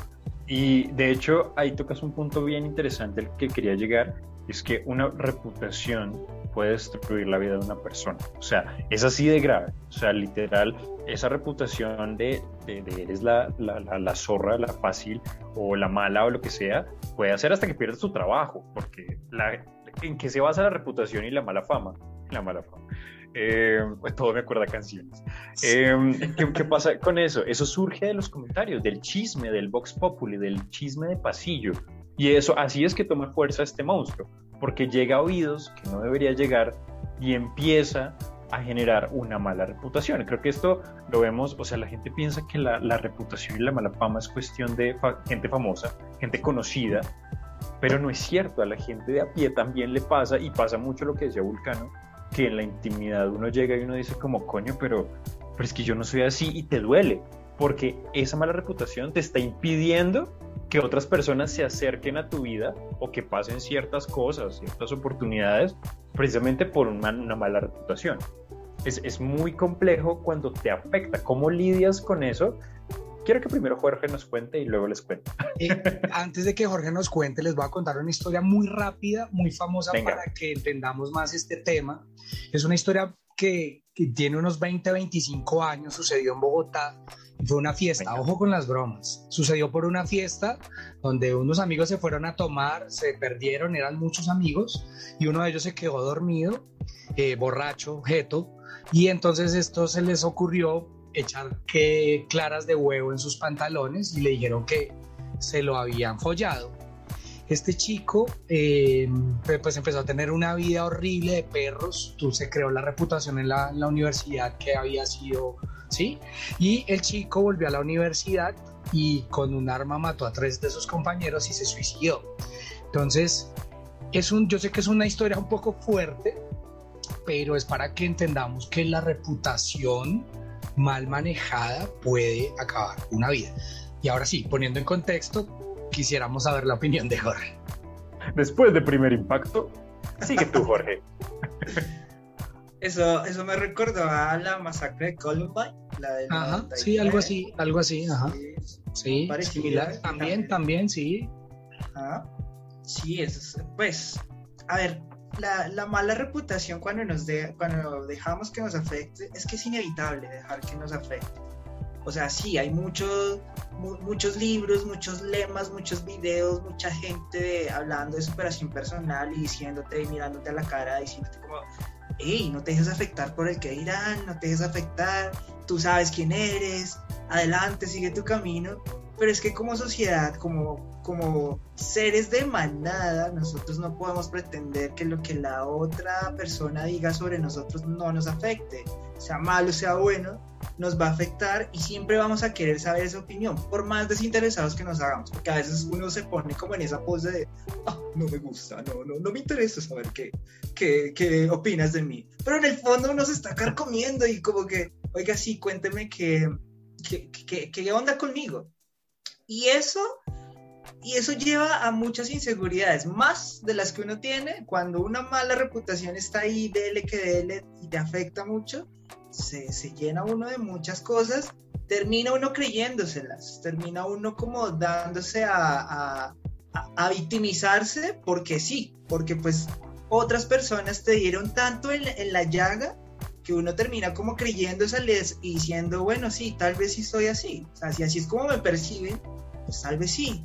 Y de hecho, ahí tocas un punto bien interesante al que quería llegar, es que una reputación puede destruir la vida de una persona. O sea, es así de grave. O sea, literal, esa reputación de, de, eres la, la, la, zorra, la fácil o la mala o lo que sea, puede hacer hasta que pierdas tu trabajo, porque la, en qué se basa la reputación y la mala fama. La mala fama. Eh, pues todo me acuerda canciones. Eh, ¿qué, pasa con eso? Eso surge de los comentarios, del chisme, del Vox Populi, del chisme de pasillo. Y eso, así es que toma fuerza este monstruo, porque llega a oídos que no debería llegar y empieza a generar una mala reputación. Creo que esto lo vemos, o sea, la gente piensa que la, la reputación y la mala fama es cuestión de gente famosa, gente conocida, pero no es cierto, a la gente de a pie también le pasa y pasa mucho lo que decía Vulcano, que en la intimidad uno llega y uno dice como, coño, pero, pero es que yo no soy así y te duele, porque esa mala reputación te está impidiendo que otras personas se acerquen a tu vida o que pasen ciertas cosas, ciertas oportunidades, precisamente por una, una mala reputación. Es, es, muy complejo cuando te afecta. ¿Cómo lidias con eso? Quiero que primero Jorge nos cuente y luego les cuento. Eh, antes de que Jorge nos cuente, les voy a contar una historia muy rápida, muy famosa para que entendamos más este tema. Es una historia que, que tiene unos 20, 25 años, sucedió en Bogotá fue una fiesta, ojo con las bromas. Sucedió por una fiesta donde unos amigos se fueron a tomar, se perdieron, eran muchos amigos y uno de ellos se quedó dormido, eh, borracho, jeto, y entonces esto se les ocurrió echar que claras de huevo en sus pantalones y le dijeron que se lo habían follado. Este chico eh, pues empezó a tener una vida horrible de perros, tú se creó la reputación en la, la, universidad que había sido, ¿sí? Y el chico volvió a la universidad y con un arma mató a tres de sus compañeros y se suicidó. Entonces, es un, yo sé que es una historia un poco fuerte, pero es para que entendamos que la reputación mal manejada puede acabar una vida. Y ahora sí, poniendo en contexto, quisiéramos saber la opinión de Jorge. Después de primer impacto, sigue tú, Jorge. Eso, eso me recordó a la masacre de Columbine. La de ajá, sí, algo así, algo así, ajá. Sí, similar. También, también, sí. Ajá. Sí, es, pues, a ver, la, la, mala reputación cuando, nos de, cuando dejamos que nos afecte es que es inevitable dejar que nos afecte. O sea, sí, hay muchos, muchos libros, muchos lemas, muchos videos, mucha gente hablando de superación personal y diciéndote y mirándote a la cara, diciéndote como, hey, no te dejes afectar por el que dirán, no te dejes afectar, tú sabes quién eres, adelante, sigue tu camino. Pero es que como sociedad, como, como seres de manada, nosotros no podemos pretender que lo que la otra persona diga sobre nosotros no nos afecte, sea malo, sea bueno, nos va a afectar y siempre vamos a querer saber esa opinión, por más desinteresados que nos hagamos, porque a veces uno se pone como en esa pose de, ah, no me gusta, no, no, no me interesa saber qué, qué, qué opinas de mí, pero en el fondo uno está carcomiendo y como que, oiga, sí, cuénteme qué, qué, qué, qué onda conmigo. Y eso y eso lleva a muchas inseguridades, más de las que uno tiene cuando una mala reputación está ahí, dele que dele y te afecta mucho, se, se llena uno de muchas cosas, termina uno creyéndoselas, termina uno como dándose a, a, victimizarse porque sí, porque pues otras personas te dieron tanto en, en la llaga que uno termina como creyéndoseles y diciendo, bueno, sí, tal vez sí soy así, o sea, si así es como me perciben, pues tal vez sí,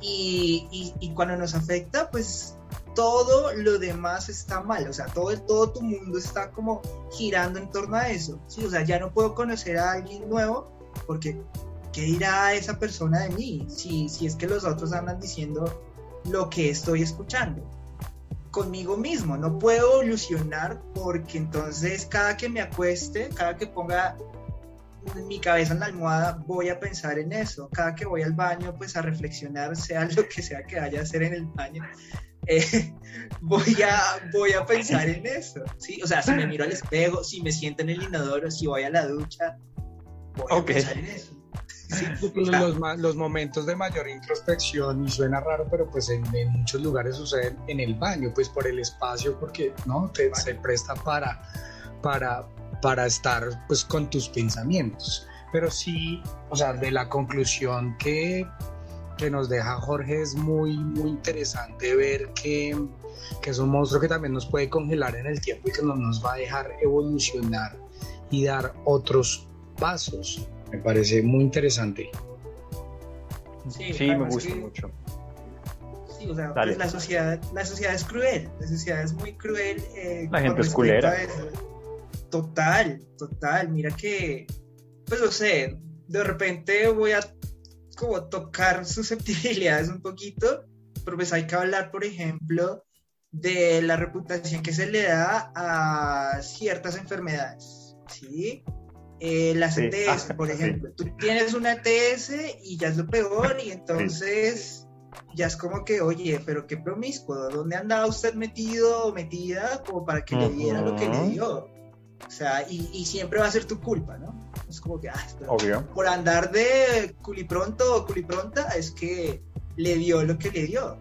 y, cuando nos afecta, pues todo lo demás está mal, o sea, todo, todo tu mundo está como girando en torno a eso, ¿sí? O sea, ya no puedo conocer a alguien nuevo porque ¿qué dirá esa persona de mí? Si, si es que los otros andan diciendo lo que estoy escuchando. Conmigo mismo, no puedo ilusionar porque entonces cada que me acueste, cada que ponga mi cabeza en la almohada voy a pensar en eso. Cada que voy al baño, pues a reflexionar, sea lo que sea que vaya a hacer en el baño, eh, voy, a, voy a pensar en eso. ¿sí? O sea, si me miro al espejo, si me siento en el inodoro, si voy a la ducha, voy a pensar en eso. los, los, momentos de mayor introspección, y suena raro, pero pues en, muchos lugares suceden en el baño, pues por el espacio, porque no Te, se presta para, para, para estar pues con tus pensamientos. Pero sí, o sea, de la conclusión que, que nos deja Jorge es muy, muy interesante ver que, que, es un monstruo que también nos puede congelar en el tiempo y que no nos va a dejar evolucionar y dar otros pasos. Me parece muy interesante. Sí, me gusta mucho. Sí, o sea, pues, la, sociedad, la sociedad es cruel, la sociedad es muy cruel. Eh, la gente es culera. Total, total. Mira que, pues no sé, de repente voy a como tocar susceptibilidades un poquito, pero pues hay que hablar, por ejemplo, de la reputación que se le da a ciertas enfermedades, ¿sí? Eh, las ETS, por ejemplo. Tú tienes una ETS y ya es lo peor y entonces ya es como que, oye, pero qué promiscuo, ¿dónde andaba usted metido o metida como para que le diera lo que le dio? O sea, y, siempre va a ser tu culpa, ¿no? Es como que, ah, Obvio. por andar de culipronto o culipronta es que le dio lo que le dio.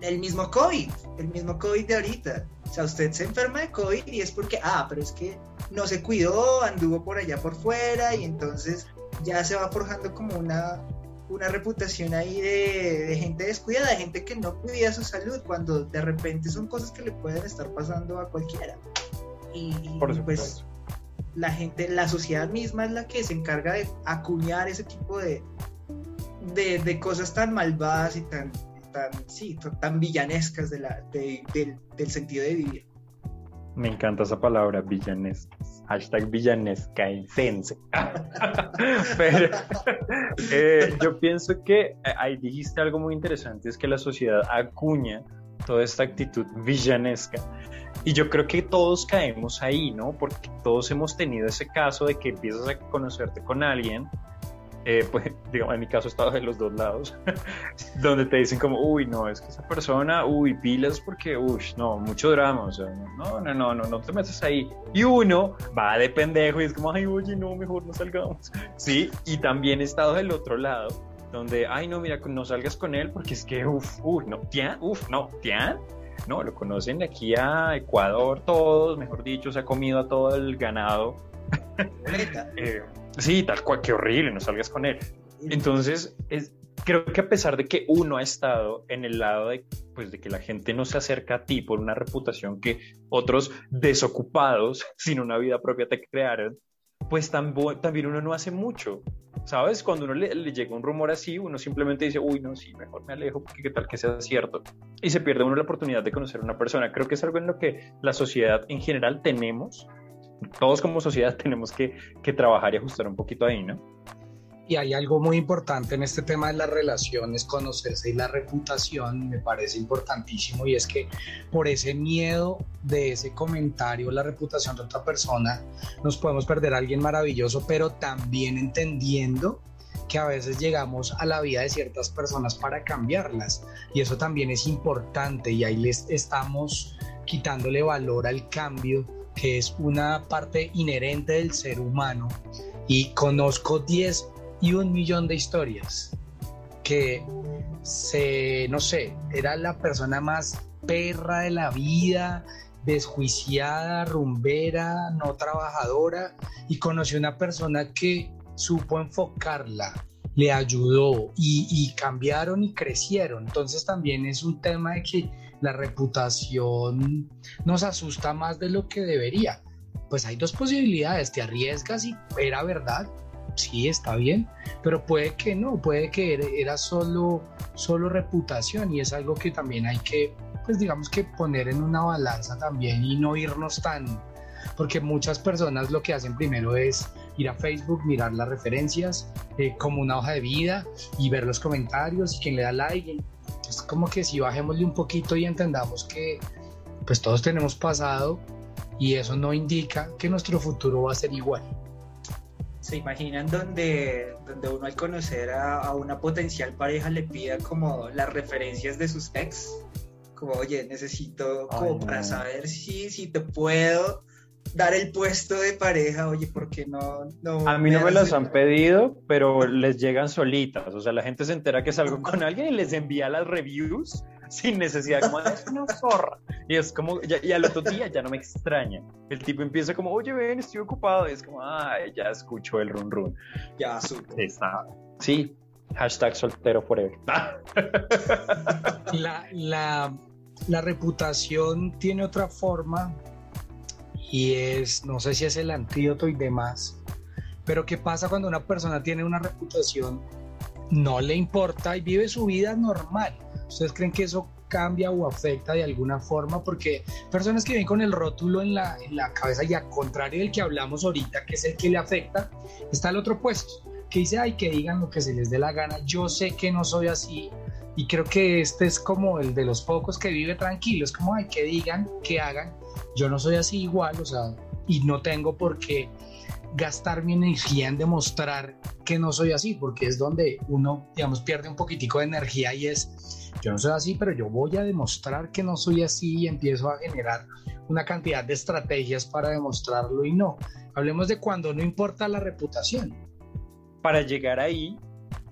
El mismo COVID, el mismo COVID de ahorita. O sea, usted se enferma de COVID y es porque, ah, pero es que no se cuidó, anduvo por allá por fuera y entonces ya se va forjando como una, una reputación ahí de, de, gente descuidada, de gente que no cuida su salud, cuando de repente son cosas que le pueden estar pasando a cualquiera. Y, pues la gente, la sociedad misma es la que se encarga de acuñar ese tipo de, de, cosas tan malvadas y tan, tan, sí, tan villanescas de la, del sentido de vivir. Me encanta esa palabra, villanesca. Hashtag villanescaense. Pero eh, yo pienso que eh, ahí dijiste algo muy interesante, es que la sociedad acuña toda esta actitud villanesca y yo creo que todos caemos ahí, ¿no? Porque todos hemos tenido ese caso de que empiezas a conocerte con alguien, eh, pues, digamos, en mi caso he estado de los dos lados, donde te dicen como, uy, no, es que esa persona, uy, pilas porque, uy, no, mucho drama, o sea, no, no, no, no, no te metas ahí. Y uno va de pendejo y es como, ay, oye, no, mejor no salgamos. Sí, y también he estado del otro lado, donde, ay, no, mira, no salgas con él porque es que, uff, uff, no, tian, uff, no, tian no, lo conocen de aquí a Ecuador todos, mejor dicho, se ha comido a todo el ganado. eh, sí, tal cual, qué horrible, no salgas con él. Entonces, es, creo que a pesar de que uno ha estado en el lado de, pues, de que la gente no se acerca a ti por una reputación que otros desocupados, sin una vida propia, te crearon, pues también uno no hace mucho. ¿Sabes? Cuando uno le, llega un rumor así, uno simplemente dice, uy, no, sí, mejor me alejo porque qué tal que sea cierto. Y se pierde uno la oportunidad de conocer a una persona. Creo que es algo en lo que la sociedad en general tenemos, todos como sociedad tenemos que, que trabajar y ajustar un poquito ahí, ¿no? y hay algo muy importante en este tema de las relaciones, conocerse y la reputación, me parece importantísimo, y es que por ese miedo de ese comentario, la reputación de otra persona, nos podemos perder a alguien maravilloso, pero también entendiendo que a veces llegamos a la vida de ciertas personas para cambiarlas, y eso también es importante, y ahí les estamos quitándole valor al cambio, que es una parte inherente del ser humano. Y conozco 10 y un millón de historias que se, no sé, era la persona más perra de la vida, desjuiciada, rumbera, no trabajadora, y conoció una persona que supo enfocarla, le ayudó y, y, cambiaron y crecieron. Entonces también es un tema de que la reputación nos asusta más de lo que debería. Pues hay dos posibilidades, te arriesgas y era verdad, sí, está bien, pero puede que no, puede que era solo, solo reputación y es algo que también hay que, pues digamos que poner en una balanza también y no irnos tan, porque muchas personas lo que hacen primero es ir a Facebook, mirar las referencias eh, como una hoja de vida y ver los comentarios y quien le da like. Es como que si bajémosle un poquito y entendamos que pues todos tenemos pasado y eso no indica que nuestro futuro va a ser igual. ¿Se imaginan donde, donde uno al conocer a, una potencial pareja le pida como las referencias de sus ex? Como, oye, necesito como para saber si, si te puedo dar el puesto de pareja, oye, porque no, no... A mí no me las han pedido, pero les llegan solitas. O sea, la gente se entera que salgo con alguien y les envía las reviews sin necesidad, como es una zorra. Y es como, y al otro día ya no me extraña. El tipo empieza como, oye, ven, estoy ocupado. Y es como, ay, ya escucho el run run. Ya supo. Está. Sí, hashtag soltero forever. la, la, la reputación tiene otra forma y es, no sé si es el antídoto y demás, pero ¿qué pasa cuando una persona tiene una reputación, no le importa y vive su vida normal? ¿Ustedes creen que eso cambia o afecta de alguna forma? Porque personas que ven con el rótulo en la, en la cabeza y al contrario del que hablamos ahorita, que es el que le afecta, está el otro puesto, que dice, ay, que digan lo que se les dé la gana, yo sé que no soy así, y creo que este es como el de los pocos que vive tranquilo, es como, ay, que digan, que hagan, yo no soy así igual, o sea, y no tengo por qué gastar mi energía en demostrar que no soy así, porque es donde uno, digamos, pierde un poquitico de energía y es, yo no soy así, pero yo voy a demostrar que no soy así y empiezo a generar una cantidad de estrategias para demostrarlo y no. Hablemos de cuando no importa la reputación. Para llegar ahí,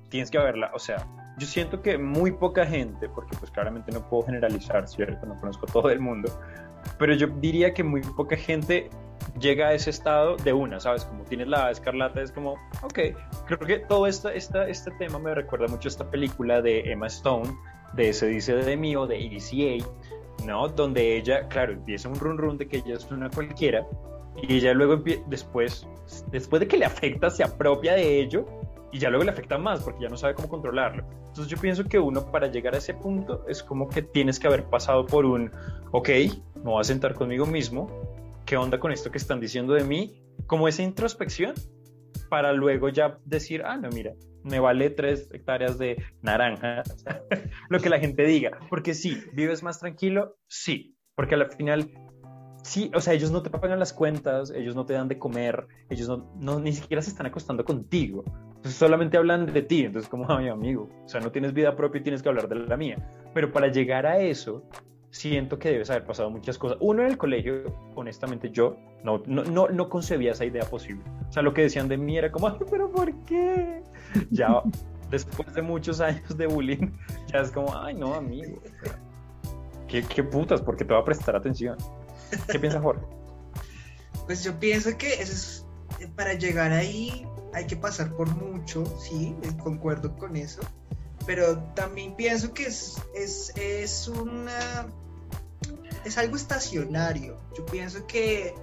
tienes que verla, o sea, yo siento que muy poca gente, porque pues claramente no puedo generalizar, ¿cierto? No conozco todo el mundo, pero yo diría que muy poca gente llega a ese estado de una, ¿sabes? Como tienes la escarlata, es como, ok, creo que todo esta, esta, este tema me recuerda mucho a esta película de Emma Stone, de Se dice de mí o de EDCA, ¿no? Donde ella, claro, empieza un run run de que ella es una cualquiera y ella luego después, después de que le afecta, se apropia de ello y ya luego le afecta más porque ya no sabe cómo controlarlo. Entonces yo pienso que uno para llegar a ese punto es como que tienes que haber pasado por un, ok, me voy a sentar conmigo mismo, ¿qué onda con esto que están diciendo de mí? Como esa introspección para luego ya decir, ah, no, mira, me vale tres hectáreas de naranja, lo que la gente diga. Porque sí, vives más tranquilo, sí, porque al final Sí, o sea, ellos no te pagan las cuentas, ellos no te dan de comer, ellos no, ni siquiera se están acostando contigo. Entonces solamente hablan de ti, entonces como, mi amigo, o sea, no tienes vida propia y tienes que hablar de la mía. Pero para llegar a eso, siento que debes haber pasado muchas cosas. Uno en el colegio, honestamente, yo no, no, no, no concebía esa idea posible. O sea, lo que decían de mí era como, pero ¿por qué? Ya después de muchos años de bullying, ya es como, ay, no, amigo. ¿Qué, qué putas? ¿Por qué te va a prestar atención? ¿Qué piensas, Jorge? Pues yo pienso que eso es, eh, para llegar ahí hay que pasar por mucho, sí, concuerdo con eso, pero también pienso que es, es, es una... es algo estacionario. Yo pienso que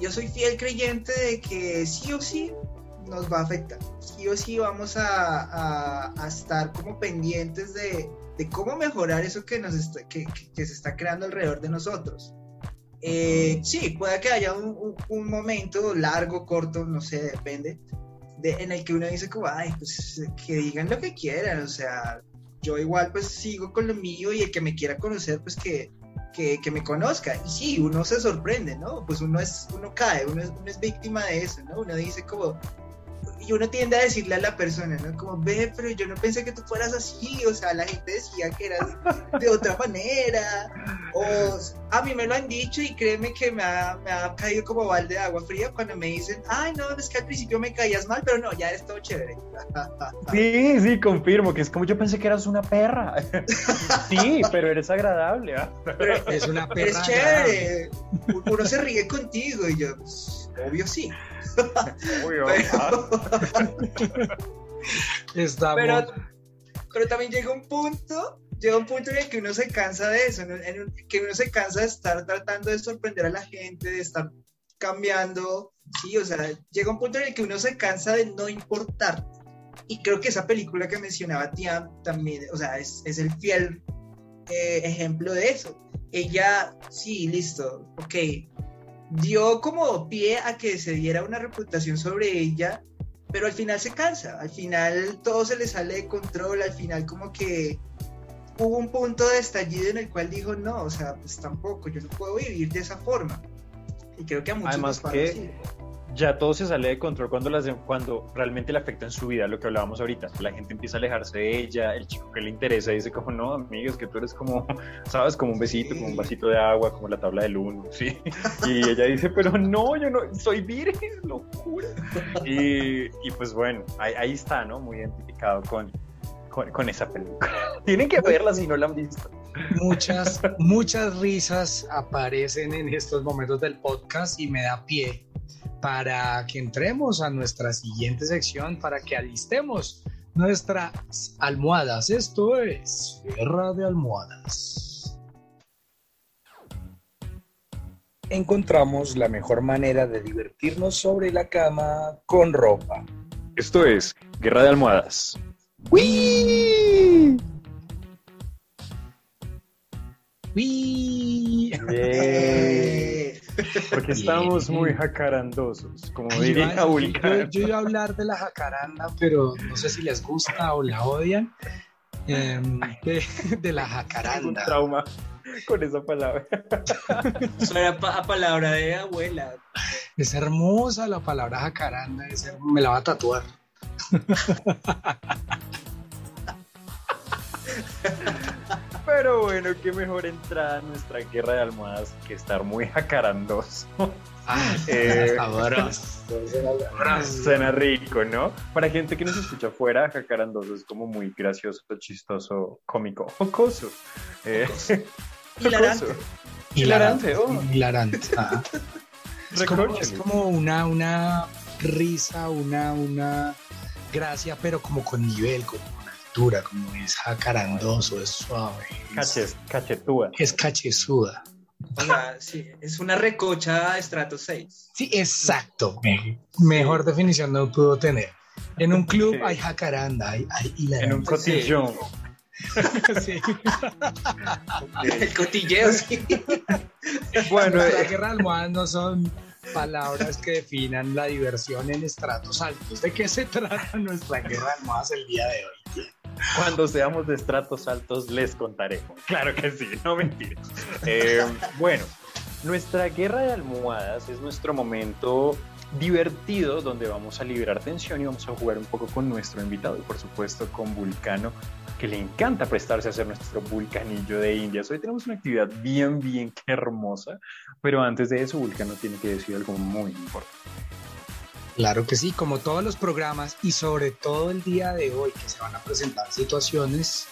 yo soy fiel creyente de que sí o sí nos va a afectar. Sí o sí vamos a, a, estar como pendientes de, de, cómo mejorar eso que, nos que, que, se está creando alrededor de nosotros. Eh, sí, puede que haya un, momento largo, corto, no sé, depende, de, en el que uno dice como, ay, pues que digan lo que quieran, o sea, yo igual pues sigo con lo mío y el que me quiera conocer, pues que, que, que me conozca. Y sí, uno se sorprende, ¿no? Pues uno es, uno cae, uno es, uno es víctima de eso, ¿no? Uno dice como, y uno tiende a decirle a la persona, ¿no? Como, ve, pero yo no pensé que tú fueras así, o sea, la gente decía que eras de otra manera, o a mí me lo han dicho y créeme que me ha, me ha caído como balde de agua fría cuando me dicen, ay, no, es que al principio me caías mal, pero no, ya es todo chévere. Sí, sí, confirmo, que es como yo pensé que eras una perra. Sí, pero eres agradable. ¿ah? Es una perra. Eres chévere, uno se ríe contigo y yo, pues, obvio sí. Obvio, Pero- ¿ah? Estamos. pero, pero también llega un punto, llega un punto en el que uno se cansa de eso, que uno se cansa de estar tratando de sorprender a la gente, de estar cambiando, sí, o sea, llega un punto en el que uno se cansa de no importar. Y creo que esa película que mencionaba Tiam también, o sea, es, es el fiel eh, ejemplo de eso. Ella, sí, listo, ok, dio como pie a que se diera una reputación sobre ella, pero al final se cansa, al final todo se le sale de control, al final como que hubo un punto de estallido en el cual dijo, no, o sea, pues tampoco, yo no puedo vivir de esa forma. Y creo que a muchos Además nos que-. Ya todo se sale de control cuando, las, cuando realmente le afecta en su vida, lo que hablábamos ahorita. La gente empieza a alejarse de ella, el chico que le interesa dice como, no, amigos, que tú eres como, ¿sabes? Como un besito, como un vasito de agua, como la tabla del uno, ¿sí? Y ella dice, pero no, yo no, soy virgen, locura. Y, y pues bueno, ahí, ahí está, ¿no? Muy identificado con, con, con esa película. Tienen que verla si no la han visto. Muchas, muchas risas aparecen en estos momentos del podcast y me da pie para que entremos a nuestra siguiente sección, para que alistemos nuestras almohadas. Esto es Guerra de Almohadas. Encontramos la mejor manera de divertirnos sobre la cama con ropa. Esto es Guerra de Almohadas. ¡Wii! ¡Wii! Eh, Porque estamos muy jacarandosos, como diría yo, yo- iba a hablar de la jacaranda, pero no sé si les gusta o la odian. Em, de, de la un jacaranda. trauma con esa palabra. suena pa- a palabra de abuela. Es hermosa la palabra jacaranda, es me la va a tatuar. Pero bueno, qué mejor entrada a nuestra guerra de almohadas que estar muy jacarandoso. Eh, Sabroso. Suena rico, ¿no? Para gente que nos escucha afuera, jacarandoso es como muy gracioso, chistoso, cómico, jocoso. Eh, Hilarante. Hilarante. Hilarante, oh. Hilarante. ajá. Es como, es como una, una risa, una, una gracia, pero como con nivel, como altura, como es jacarandoso, es suave. es- Caches, cachetúa. es cachezuda. O sea, sí, es una recocha estrato 6. Sí, exacto. Me- mejor definición no pudo tener. En un club Sí. hay jacaranda, hay, hay En un cotillón. Sí. El cotilleo, sí. Bueno, La guerra de almohadas no son palabras que definan la diversión en estratos altos. ¿De qué se trata nuestra guerra de almohadas el día de hoy? Cuando seamos de estratos altos les contaremos. Claro que sí, no mentiras. Eh, bueno, nuestra guerra de almohadas es nuestro momento divertido donde vamos a liberar tensión y vamos a jugar un poco con nuestro invitado y por supuesto con Vulcano que le encanta prestarse a hacer nuestro vulcanillo de Indias. Hoy tenemos una actividad bien, bien hermosa, pero antes de eso Vulcano tiene que decir algo muy importante. Claro que sí, como todos los programas y sobre todo el día de hoy que se van a presentar situaciones.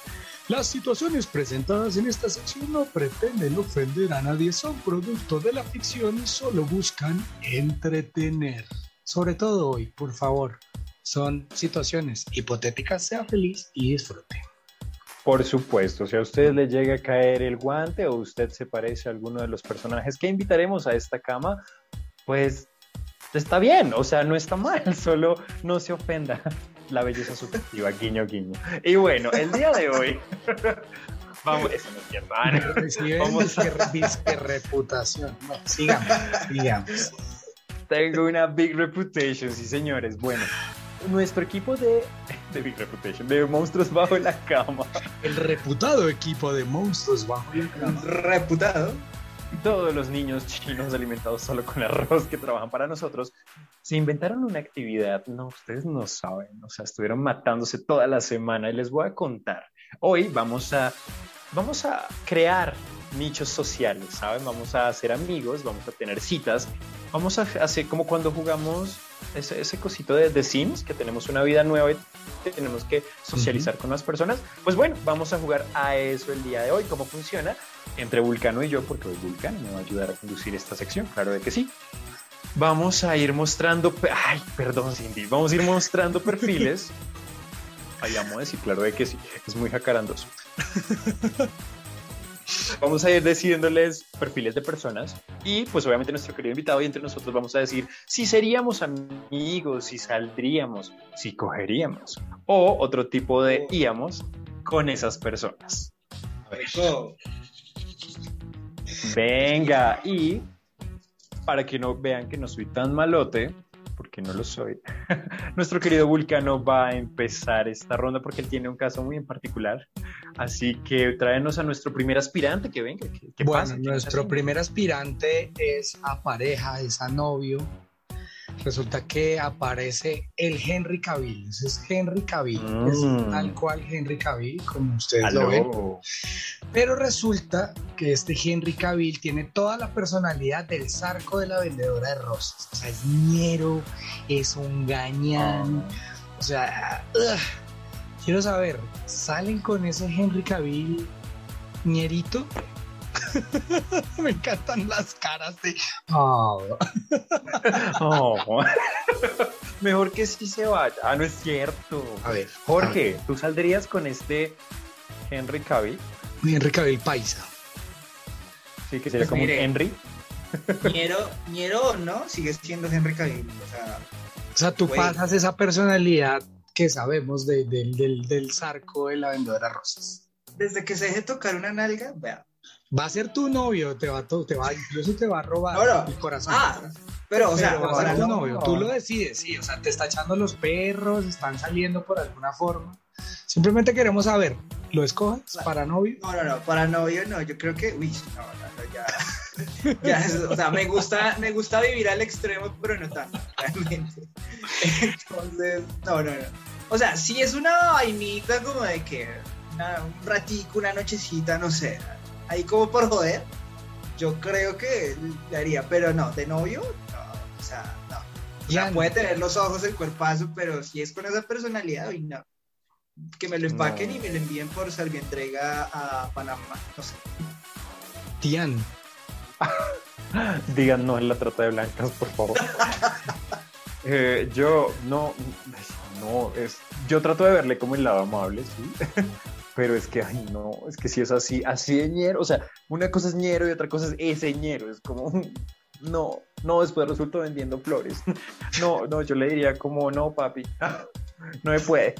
Las situaciones presentadas en esta sección no pretenden ofender a nadie, son producto de la ficción y solo buscan entretener. Sobre todo hoy, por favor, son situaciones hipotéticas, sea feliz y disfrute. Por supuesto, si a usted le llega a caer el guante o usted se parece a alguno de los personajes que invitaremos a esta cama, pues está bien, o sea, no está mal, solo no se ofenda. La belleza subjetiva, guiño, guiño. Y bueno, el día de hoy, vamos, eso no es cierto, no. Reciben Vamos disque reputación. No, sigamos, sigamos. Tengo una big reputation, sí señores. Bueno, nuestro equipo de, de Big Reputation, de monstruos bajo la cama, El reputado equipo de monstruos bajo la cama. Reputado. Todos los niños chinos alimentados solo con arroz que trabajan para nosotros, se inventaron una actividad, no, ustedes no saben, o sea, estuvieron matándose toda la semana y les voy a contar. Hoy vamos a, vamos a crear nichos sociales, ¿saben? Vamos a hacer amigos, vamos a tener citas, vamos a hacer como cuando jugamos ese, ese cosito de The Sims, que tenemos una vida nueva y tenemos que socializar con las personas. Pues bueno, vamos a jugar a eso el día de hoy. ¿Cómo funciona? Entre Vulcano y yo, porque hoy Vulcano me va a ayudar a conducir esta sección, claro de que sí. Vamos a ir mostrando, ay, perdón Cindy, vamos a ir mostrando perfiles. Ay, amo decir, claro de que sí, es muy jacarandoso. Vamos a ir decidiéndoles perfiles de personas y pues obviamente nuestro querido invitado y entre nosotros vamos a decir si seríamos amigos, si saldríamos, si cogeríamos o otro tipo de íamos con esas personas. Venga, y para que no vean que no soy tan malote, porque no lo soy, nuestro querido Vulcano va a empezar esta ronda porque él tiene un caso muy en particular. Así que tráenos a nuestro primer aspirante que venga. ¿Qué, qué bueno, nuestro primer aspirante es a pareja, es a novio. Resulta que aparece el Henry Cavill. Ese es Henry Cavill. Mm. Es tal cual Henry Cavill, como ustedes lo ven. Pero resulta que este Henry Cavill tiene toda la personalidad del zarco de la vendedora de rosas. O sea, es ñero, es un gañán. O sea, ugh. quiero saber, ¿salen con ese Henry Cavill ñerito? Me encantan las caras de... Oh. Oh. Mejor que sí se vaya. Ah, no es cierto. A ver, Jorge, ¿tú saldrías con este Henry Cavill? Henry Cavill paisa. Sí, que sería Pues como mire. un Henry. Ñero, no, sigue siendo Henry Cavill. O sea, O sea, tú Güey. pasas esa personalidad que sabemos de- del- del, del zarco de la vendedora de rosas. desde que se deje tocar una nalga, vea. Va a ser tu novio, te va, te va, incluso te va a robar No, no. el corazón. Ah, pero, o sea, Pero va a ser tu no- novio, tú lo decides, sí, o sea, te está echando los perros, están saliendo por alguna forma. Simplemente queremos saber, ¿lo escoges para novio? No, no, no, para novio no, yo creo que, uy, no, no, no, ya, ya es- o sea, me gusta, me gusta vivir al extremo, pero no tanto, realmente. Entonces, no, no, no. O sea, si es una vainita como de que una- un ratico, una nochecita, no sé, ahí como por joder, yo creo que le haría, pero no, de novio, no, o sea, no. O sea, puede tener los ojos, el cuerpazo, pero si es con esa personalidad, uy, no. Que me lo empaquen No. y me lo envíen por entrega a Panamá, no sé. Tian, Digan no en la trata de blancas, por favor. Eh, yo no, no, es, yo trato de verle como el lado amable, sí. Pero es que, ay, no, es que si es así, así de ñero, o sea, una cosa es ñero y otra cosa es ese ñero, es como, no, no, después resulto vendiendo flores. No, no, yo le diría como, no, papi, no me puede.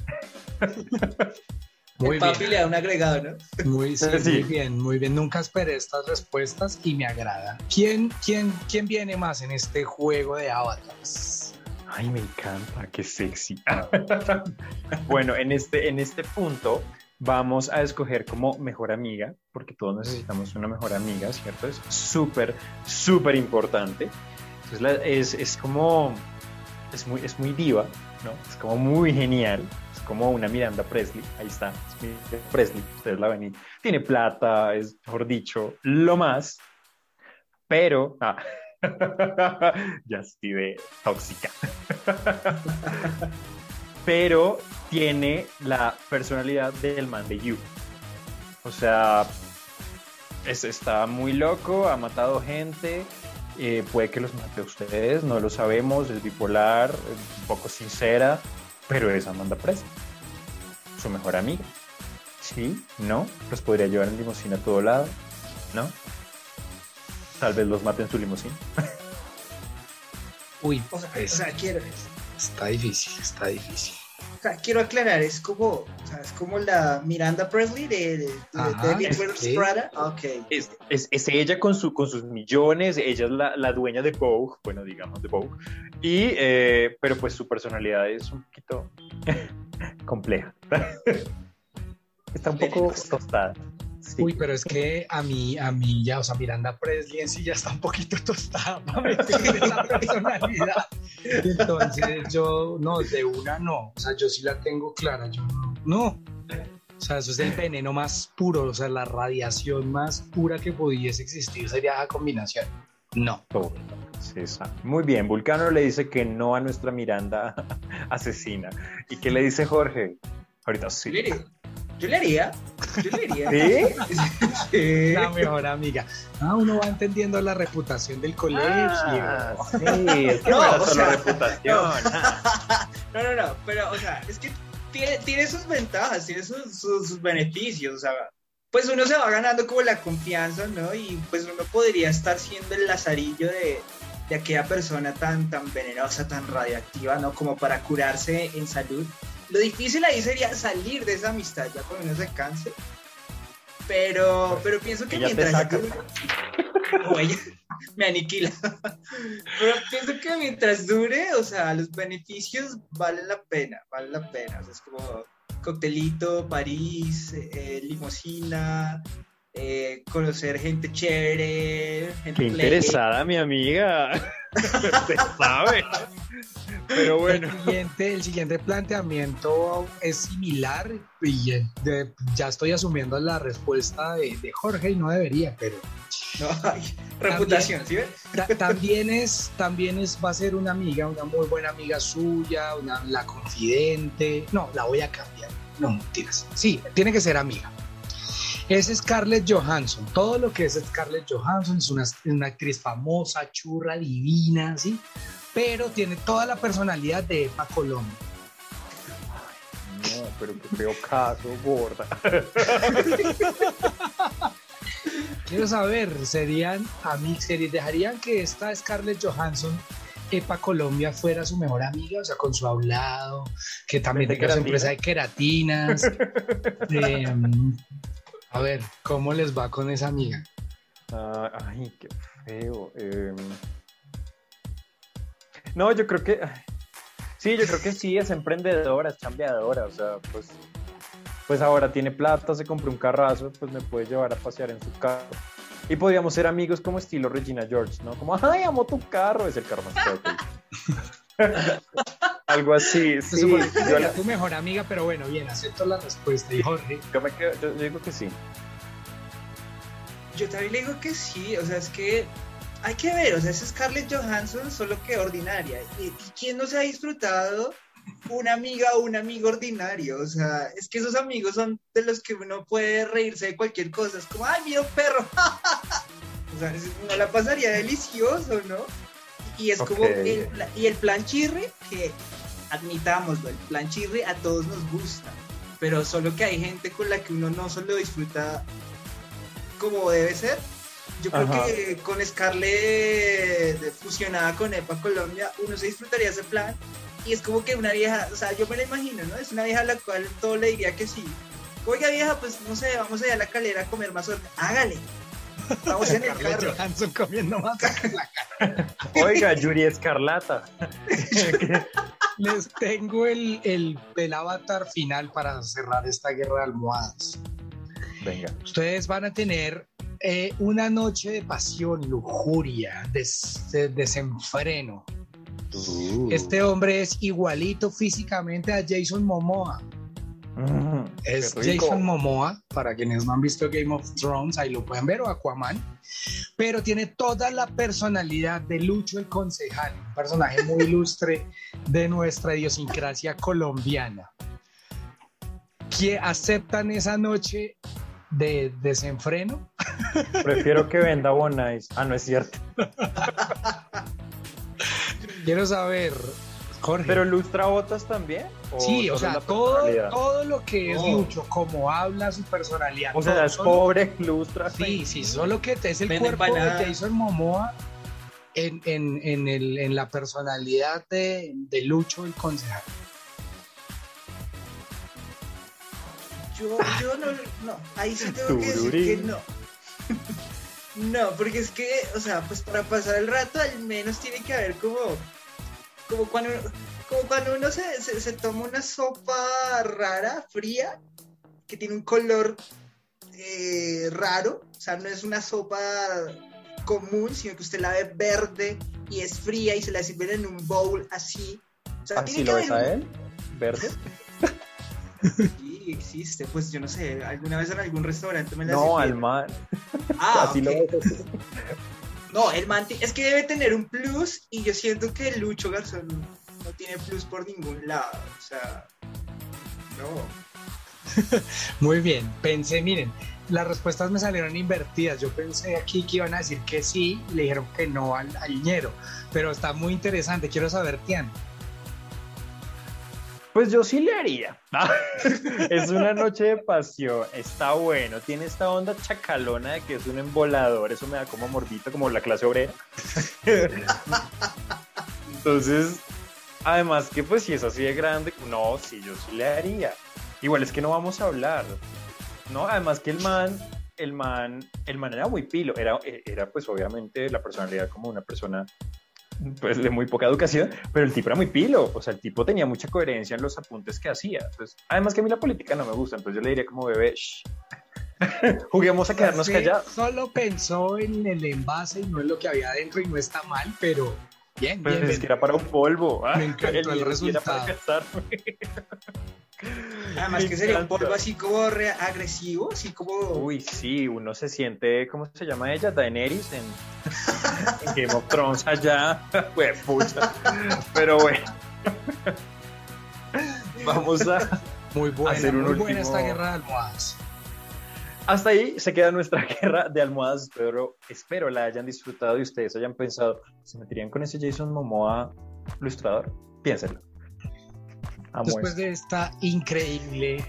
muy el papi bien, le da un agregado, ¿no? muy, sí, Sí. muy bien, muy bien. Nunca esperé estas respuestas y me agrada. ¿Quién, quién, quién viene más en este juego de avatars? Ay, me encanta, qué sexy. bueno, en este, en este punto vamos a escoger como mejor amiga, porque todos necesitamos una mejor amiga, ¿cierto? Es súper, súper importante. Entonces la- es, es como, es muy, es muy diva, ¿no? Es como muy genial. Es como una Miranda Presley, ahí está, es Miranda Presley, ustedes la ven y tiene plata, es, mejor dicho, lo más, pero, ah, ya estoy de tóxica pero tiene la personalidad del man de You. O sea, es- está muy loco, ha matado gente, eh, puede que los mate a ustedes, no lo sabemos, es bipolar, es un poco sincera, pero es Amanda Presley, su mejor amiga. Sí, no, los podría llevar en limusina a todo lado, ¿no? Tal vez los mate en su limusina. Uy, O sea, es- o sea, quiero. está difícil, está difícil. O sea, quiero aclarar, es como, o sea, es como la Miranda Presley de, de, de Ajá, David es Wears que- Prada. Ok. Es, es, es ella con, su, con sus millones, ella es la, la dueña de Vogue, bueno, digamos de Vogue, y, eh, pero pues su personalidad es un poquito compleja. Está un poco tostada. Sí. Uy, pero es que a mí, a mí ya, o sea, Miranda Presley en sí ya está un poquito tostada para meterle esa personalidad. Entonces yo, no, de una no, o sea, yo sí la tengo clara, yo no, no. O sea, eso es el veneno más puro, o sea, la radiación más pura que pudiese existir sería esa combinación. No. Todo. Sí, está. Muy bien, Vulcano le dice que no a nuestra Miranda asesina. ¿Y qué le dice Jorge? Ahorita sí. Yo le haría. Yo le haría. ¿Sí? Sí. La mejor amiga. Ah, uno va entendiendo la reputación del colegio. Ah, sí, es que No, no, o sea, reputación. No, no, no, pero, o sea, es que tiene, tiene sus ventajas, tiene sus, sus, sus beneficios, o sea, pues uno se va ganando como la confianza, ¿no? Y pues uno podría estar siendo el lazarillo de, de aquella persona tan, tan venenosa, tan radioactiva, ¿no? Como para curarse en salud. Lo difícil ahí sería salir de esa amistad, ya cuando uno se canse. Pero, pero pienso que mientras saca. dure- o ella me aniquila. Pero pienso que mientras dure, o sea, los beneficios valen la pena, valen la pena. O sea, es como coctelito, París, eh, limosina, eh, conocer gente chévere, gente Qué play. interesada mi amiga. Usted sabe. Pero bueno. El siguiente, el siguiente planteamiento es similar y eh, de- ya estoy asumiendo la respuesta de, de Jorge y no debería, pero No, reputación, ¿sí ves? ta- también es, también es, va a ser una amiga, una muy buena amiga suya, una, la confidente. No, la voy a cambiar. No, mentiras. Sí, tiene que ser amiga. Es Scarlett Johansson. Todo lo que es Scarlett Johansson es una, una actriz famosa, churra, divina, ¿sí? Pero tiene toda la personalidad de Epa Colombia. No, pero qué feo caso, gorda. Quiero saber, ¿serían amigos? ¿Dejarían que esta Scarlett Johansson, Epa Colombia, fuera su mejor amiga? O sea, con su hablado, que también ¿Vende tenga su empresa de queratinas. Eh, a ver, ¿cómo les va con esa amiga? Ah, ay, qué feo. em. No, yo creo que. Sí, yo creo que sí, es emprendedora, es chambeadora. O sea, pues. Pues ahora tiene plata, se compró un carrazo, pues me puede llevar a pasear en su carro. Y podríamos ser amigos como estilo Regina George, ¿no? Como, ay, amo tu carro, es el carro más hay. Algo así, sí. Yo, la- tu mejor amiga, pero bueno, bien, acepto la respuesta. Y Jorge, yo me quedo- yo- yo digo que sí. Yo también le digo que sí, o sea, es que hay que ver, o sea, es Scarlett Johansson, solo que ordinaria. ¿Y, quién no se ha disfrutado una amiga o un amigo ordinario? O sea, es que esos amigos son de los que uno puede reírse de cualquier cosa. Es como, ay, mira un perro. o sea, es- uno la pasaría delicioso, ¿no? Y es como, el, y el plan chirre, que admitámoslo, el plan chirre a todos nos gusta. Pero solo que hay gente con la que uno no solo disfruta como debe ser. Yo creo Ajá. que con Scarlett fusionada con EPA Colombia, uno se disfrutaría ese plan. Y es como que una vieja, o sea, yo me la imagino, ¿no? Es una vieja a la cual todo le diría que sí. Oiga, vieja, pues no sé, vamos allá a la calera a comer mazorca. Hágale. Vamos en el carro. Johansson comiendo más. Oiga, Yuri Escarlata. Les tengo el, el, el avatar final para cerrar esta guerra de almohadas. Venga. Ustedes van a tener eh, una noche de pasión, lujuria, des- de- desenfreno. Este hombre es igualito físicamente a Jason Momoa. Mm, Es. Jason Momoa, para quienes no han visto Game of Thrones, ahí lo pueden ver, o Aquaman. Pero tiene toda la personalidad de Lucho el Concejal, un personaje muy ilustre de nuestra idiosincrasia colombiana. Que aceptan esa noche de desenfreno. Prefiero que venda Bonais. Ah, no es cierto. Quiero saber, Jorge. ¿Pero lustra botas también? sí, o solo sea, todo, todo lo que es. Lucho, como habla, su personalidad. O sea, es solo- pobre, lustra. Sí, sí, solo que te es el cuerpo empanadas. de Jason Momoa en, en, en, el, en la personalidad de, de Lucho el concejal. Yo, yo no, no, ahí sí tengo que decir que no. No, porque es que, o sea, pues para pasar el rato al menos tiene que haber como, como cuando, como cuando uno se, se, se toma una sopa rara, fría, que tiene un color eh, raro, o sea, no es una sopa común, sino que usted la ve verde y es fría y se la sirven en un bowl así. O sea, ¿Así tiene lo que ves haber a él? ¿Verde? Sí, existe, pues yo no sé, alguna vez en algún restaurante me la No, al man. Ah, Así ok. lo ves. No, el man es que debe tener un plus y yo siento que Lucho Garzón no tiene plus por ningún lado. O sea, no. Muy bien, pensé, miren, las respuestas me salieron invertidas. Yo pensé aquí que iban a decir que sí y le dijeron que no al, al ñero, pero está muy interesante. Quiero saber, Tian. Pues yo sí le haría. es una noche de pasión, está bueno, tiene esta onda chacalona de que es un embolador, eso me da como morbito, como la clase obrera. Entonces, además que pues si es así de grande, no, sí, yo sí le haría. Igual es que no vamos a hablar, ¿no? Además que el man, el man, el man era muy pilo, era, era pues obviamente la personalidad como una persona pues de muy poca educación, pero el tipo era muy pilo, o sea, el tipo tenía mucha coherencia en los apuntes que hacía. Entonces, además que a mí la política no me gusta, entonces yo le diría como bebé, shh. juguemos a quedarnos callados. Solo pensó en el envase y no en lo que había adentro y no está mal, pero bien, Pues bien. es que era para un polvo. ah, Me encantó el para resultado. Además que sería un polvo así como re- agresivo, así como... Uy, sí, uno se siente, ¿cómo se llama ella? Daenerys en, en Game of Thrones allá. Pues, pucha. Pero bueno. Vamos a... Muy buena, hacer un muy buena último- esta guerra de almohadas. Hasta ahí se queda nuestra guerra de almohadas. Espero, espero la hayan disfrutado y ustedes hayan pensado, ¿se meterían con ese Jason Momoa ilustrador? Piénsenlo. Amo Después esto. de esta increíble,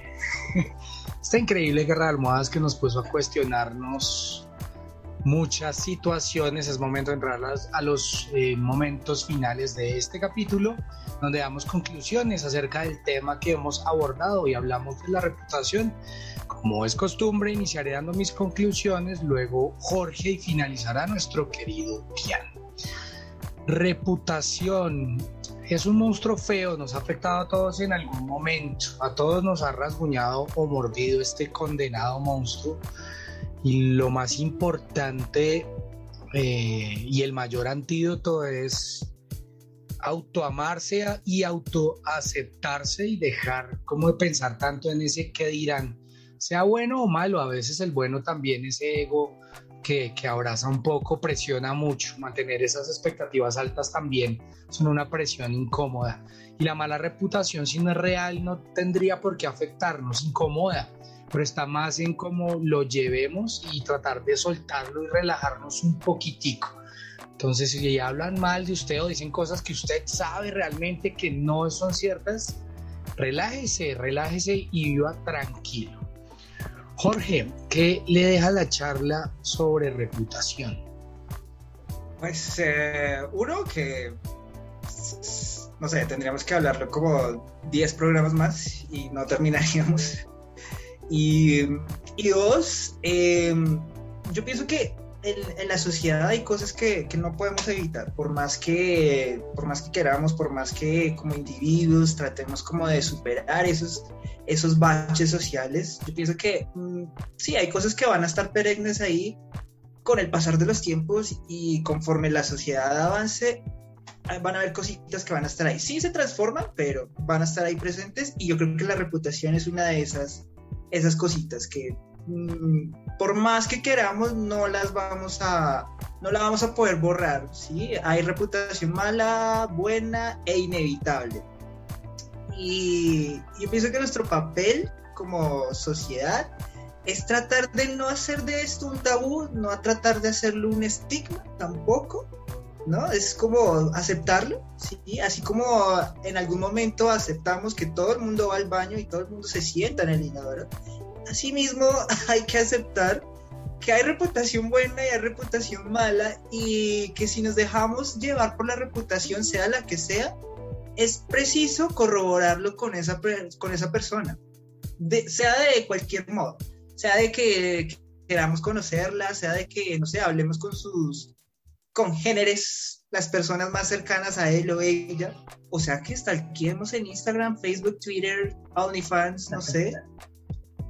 esta increíble guerra de almohadas que nos puso a cuestionarnos muchas situaciones, es momento de entrar a los eh, momentos finales de este capítulo, donde damos conclusiones acerca del tema que hemos abordado y hablamos de la reputación. Como es costumbre, iniciaré dando mis conclusiones, luego Jorge y finalizará nuestro querido Pian. Reputación es un monstruo feo, nos ha afectado a todos en algún momento, a todos nos ha rasguñado o mordido este condenado monstruo. Y lo más importante eh, y el mayor antídoto es autoamarse y autoaceptarse y dejar como de pensar tanto en ese que dirán, sea bueno o malo, a veces el bueno también, ese ego que, que abraza un poco, presiona mucho, mantener esas expectativas altas también son una presión incómoda. Y la mala reputación, si no es real, no tendría por qué afectarnos, incomoda, pero está más en cómo lo llevemos y tratar de soltarlo y relajarnos un poquitico. Entonces, si hablan mal de usted o dicen cosas que usted sabe realmente que no son ciertas, relájese, relájese y viva tranquilo. Jorge, ¿qué le deja la charla sobre reputación? Pues eh, uno que, no sé, tendríamos que hablarlo como 10 programas más y no terminaríamos. Y, y dos, eh, yo pienso que en, en, la sociedad hay cosas que, que, no podemos evitar, por más que, por más que queramos, por más que como individuos tratemos como de superar esos, esos baches sociales. Yo pienso que mmm, sí, hay cosas que van a estar perennes ahí con el pasar de los tiempos y conforme la sociedad avance, van a haber cositas que van a estar ahí. Sí se transforman, pero van a estar ahí presentes y yo creo que la reputación es una de esas, esas cositas que mmm, por más que queramos no las vamos a no la vamos a poder borrar, ¿sí? Hay reputación mala, buena e inevitable. Y yo pienso que nuestro papel como sociedad es tratar de no hacer de esto un tabú, no a tratar de hacerlo un estigma tampoco, ¿no? Es como aceptarlo, ¿sí? Así como en algún momento aceptamos que todo el mundo va al baño y todo el mundo se sienta en el inodoro, asimismo hay que aceptar que hay reputación buena y hay reputación mala y que si nos dejamos llevar por la reputación, sea la que sea, es preciso corroborarlo con esa, con esa persona. de, sea de cualquier modo, sea de que queramos conocerla, sea de que, no sé, hablemos con sus congéneres, las personas más cercanas a él o ella, o sea que stalkeemos en Instagram, Facebook, Twitter, OnlyFans, no sé.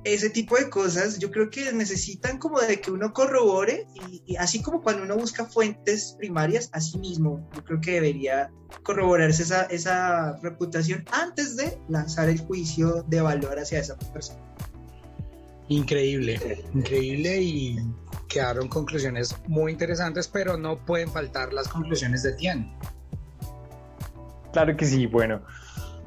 Ese tipo de cosas yo creo que necesitan como de que uno corrobore y, así como cuando uno busca fuentes primarias, así mismo yo creo que debería corroborarse esa, esa reputación antes de lanzar el juicio de valor hacia esa persona. Increíble, increíble y quedaron conclusiones muy interesantes, pero no pueden faltar las conclusiones de Tian. Claro que sí, bueno,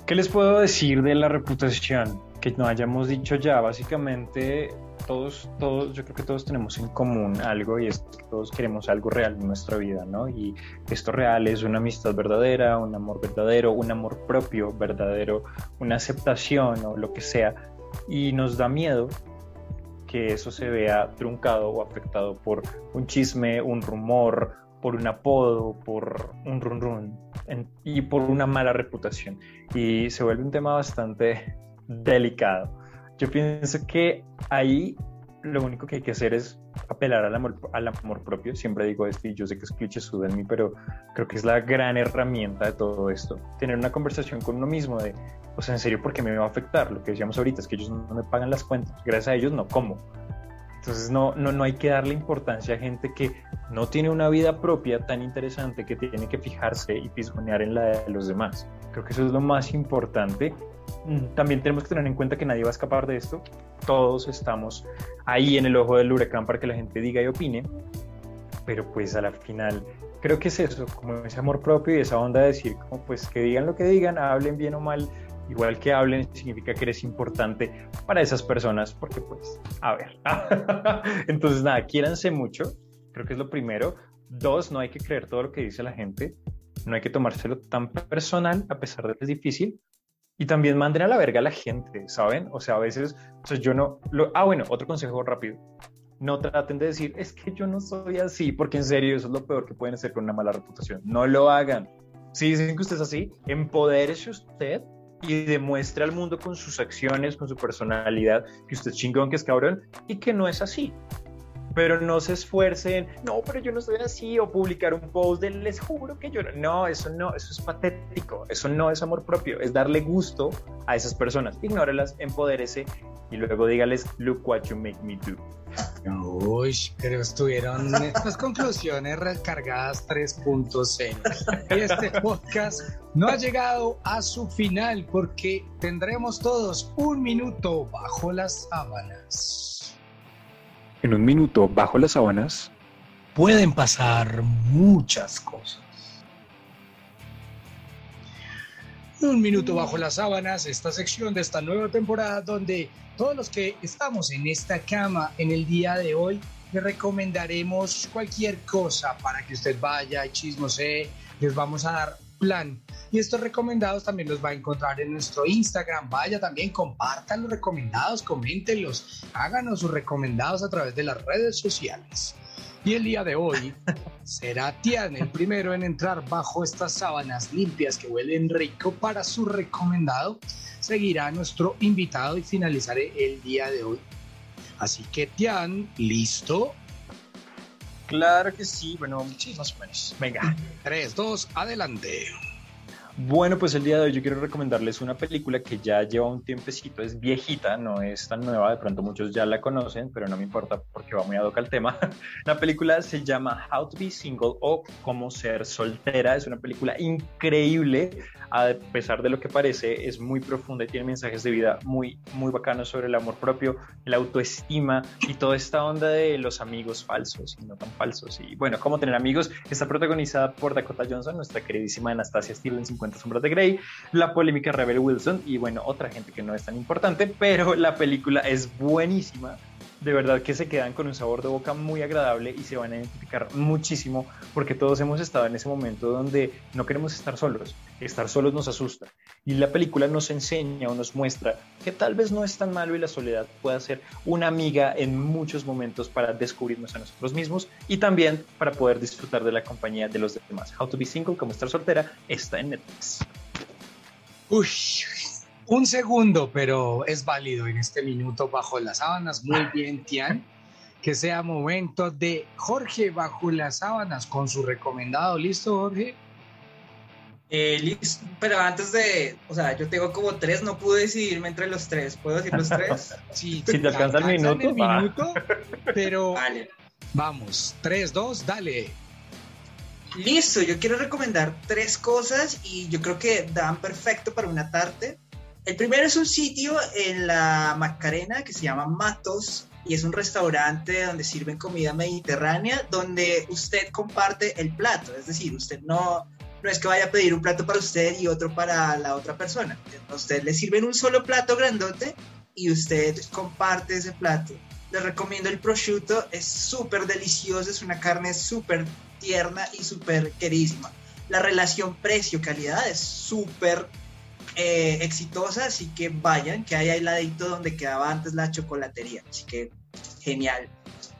¿qué les puedo decir de la reputación? Que no hayamos dicho ya, básicamente todos, todos, yo creo que todos tenemos en común algo y es que todos queremos algo real en nuestra vida, ¿no? Y esto real es una amistad verdadera, un amor verdadero, un amor propio verdadero, una aceptación o lo que sea. Y nos da miedo que eso se vea truncado o afectado por un chisme, un rumor, por un apodo, por un run run y por una mala reputación. Y se vuelve un tema bastante delicado. Yo pienso que ahí lo único que hay que hacer es apelar al amor, al amor propio. Siempre digo esto y yo sé que es cliché en mí, pero creo que es la gran herramienta de todo esto. Tener una conversación con uno mismo de, o sea, en serio, ¿por qué me va a afectar? Lo que decíamos ahorita es que ellos no me pagan las cuentas. Gracias a ellos no como. Entonces no, no, no hay que darle importancia a gente que no tiene una vida propia tan interesante que tiene que fijarse y pisjonear en la de los demás. Creo que eso es lo más importante también tenemos que tener en cuenta que nadie va a escapar de esto. Todos estamos ahí en el ojo del huracán para que la gente diga y opine. Pero pues a la final creo que es eso, como ese amor propio y esa onda de decir, como pues que digan lo que digan, hablen bien o mal, igual que hablen significa que eres importante para esas personas, porque pues, a ver. Entonces nada, quiéranse mucho, creo que es lo primero. Dos, no hay que creer todo lo que dice la gente, no hay que tomárselo tan personal a pesar de que es difícil. Y también manden a la verga a la gente, ¿saben? O sea, a veces, o yo no... Lo, ah, bueno, otro consejo rápido. No traten de decir, es que yo no soy así, porque en serio eso es lo peor que pueden hacer con una mala reputación. No lo hagan. Si dicen que usted es así, empodérese usted y demuestre al mundo con sus acciones, con su personalidad, que usted es chingón, que es cabrón y que no es así pero no se esfuercen, no, pero yo no soy así, o publicar un post de les juro que yo no, no, eso no, eso es patético, eso no es amor propio, es darle gusto a esas personas, ignórelas, empodérese y luego dígales, look what you make me do. Uy, pero estuvieron estas conclusiones recargadas 3.0. Y este podcast no ha llegado a su final porque tendremos todos un minuto bajo las sábanas. En un minuto bajo las sábanas pueden pasar muchas cosas. Un minuto bajo las sábanas, esta sección de esta nueva temporada donde todos los que estamos en esta cama en el día de hoy le recomendaremos cualquier cosa para que usted vaya y chismose. Les vamos a dar plan. Y estos recomendados también los va a encontrar en nuestro Instagram. Vaya también, compartan los recomendados, coméntenlos, háganos sus recomendados a través de las redes sociales. Y el día de hoy será Tian el primero en entrar bajo estas sábanas limpias que huelen rico para su recomendado. Seguirá nuestro invitado y finalizaré el día de hoy. Así que Tian, ¿listo? Claro que sí, bueno, sí, más o menos. Venga, 3, 2, adelante. Bueno, pues el día de hoy yo quiero recomendarles una película que ya lleva un tiempecito, es viejita, no es tan nueva, de pronto muchos ya la conocen, pero no me importa porque va muy a doca el tema. La película se llama How to be Single o Cómo ser soltera, es una película increíble, a pesar de lo que parece, es muy profunda y tiene mensajes de vida muy, muy bacanos sobre el amor propio, la autoestima y toda esta onda de los amigos falsos y no tan falsos. Y bueno, cómo tener amigos, está protagonizada por Dakota Johnson, nuestra queridísima Anastasia Steele en 50 Sombras de Grey, la polémica Rebel Wilson y bueno, otra gente que no es tan importante, pero la película es buenísima. De verdad que se quedan con un sabor de boca muy agradable y se van a identificar muchísimo porque todos hemos estado en ese momento donde no queremos estar solos. Estar solos nos asusta. Y la película nos enseña o nos muestra que tal vez no es tan malo y la soledad puede ser una amiga en muchos momentos para descubrirnos a nosotros mismos y también para poder disfrutar de la compañía de los demás. How to be single, como estar soltera, está en Netflix. Uy, un segundo, pero es válido en este minuto bajo las sábanas. Muy bien, Tian. Que sea momento de Jorge bajo las sábanas con su recomendado. ¿Listo, Jorge? Eh, listo, pero antes de, o sea, yo tengo como tres, no pude decidirme entre los tres. ¿Puedo decir los tres? Sí, Si te alcanza el minuto, pero Vale. vamos, tres, dos, dale. Listo, yo quiero recomendar tres cosas y yo creo que dan perfecto para una tarde. El primero es un sitio en la Macarena que se llama Matos y es un restaurante donde sirven comida mediterránea donde usted comparte el plato, es decir, usted no, no es que vaya a pedir un plato para usted y otro para la otra persona. A usted le sirven un solo plato grandote y usted comparte ese plato. Les recomiendo el prosciutto, es súper delicioso, es una carne súper tierna y súper queridísima. La relación precio-calidad es súper eh, exitosa, así que vayan, que hay ahí ladito donde quedaba antes la chocolatería, así que genial.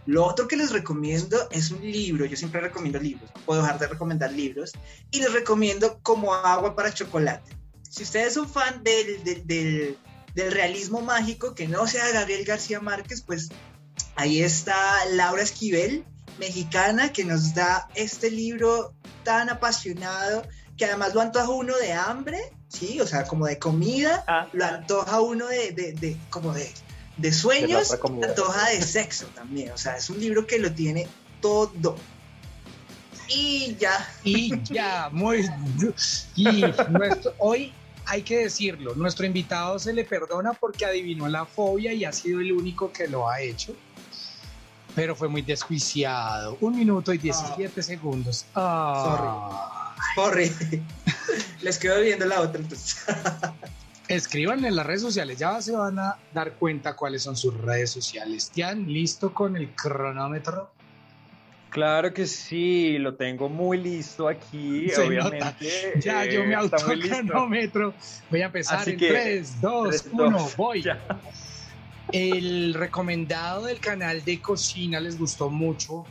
Lo otro que les recomiendo es un libro, yo siempre recomiendo libros, no puedo dejar de recomendar libros, y les recomiendo como agua para chocolate. Si ustedes son fan del, del, del realismo mágico, que no sea Gabriel García Márquez, pues ahí está Laura Esquivel, mexicana, que nos da este libro tan apasionado, que además lo antoja uno de hambre, ¿sí? O sea, como de comida, Ah. lo antoja uno de, de, de como de, de sueños, comida. antoja de sexo también, o sea, es un libro que lo tiene todo. Y ya, Y ya, muy. Y nuestro- hoy hay que decirlo, nuestro invitado se le perdona porque adivinó la fobia y ha sido el único que lo ha hecho. Pero fue muy desjuiciado. Un minuto y 17 segundos. Ah. Sorry. Les quedo viendo la otra entonces. Escriban en las redes sociales, ya se van a dar cuenta cuáles son sus redes sociales. ¿Tian listo con el cronómetro? Claro que sí, lo tengo muy listo aquí, Se obviamente. Ya, yo eh, me listo. autocronómetro. Voy a empezar Así en que, 3, 2, tres, 1, dos, voy. ya. El recomendado del canal de cocina les gustó mucho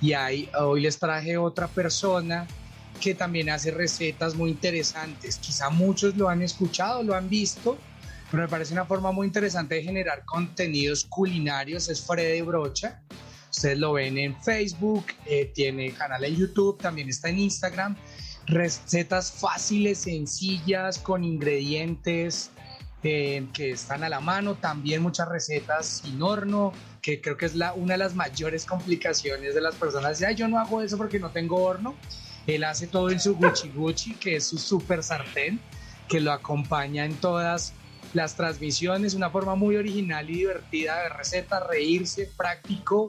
y ahí, hoy les traje otra persona que también hace recetas muy interesantes. Quizá muchos lo han escuchado, lo han visto, pero me parece una forma muy interesante de generar contenidos culinarios. Es Freddy Brocha. Ustedes lo ven en Facebook, eh, tiene canal en YouTube, también está en Instagram. Recetas fáciles, sencillas, con ingredientes eh, que están a la mano. También muchas recetas sin horno, que creo que es la, una de las mayores complicaciones de las personas. Ya yo no hago eso porque no tengo horno. Él hace todo en su Gucci Gucci, que es su super sartén, que lo acompaña en todas las transmisiones. Una forma muy original y divertida de receta, reírse, práctico.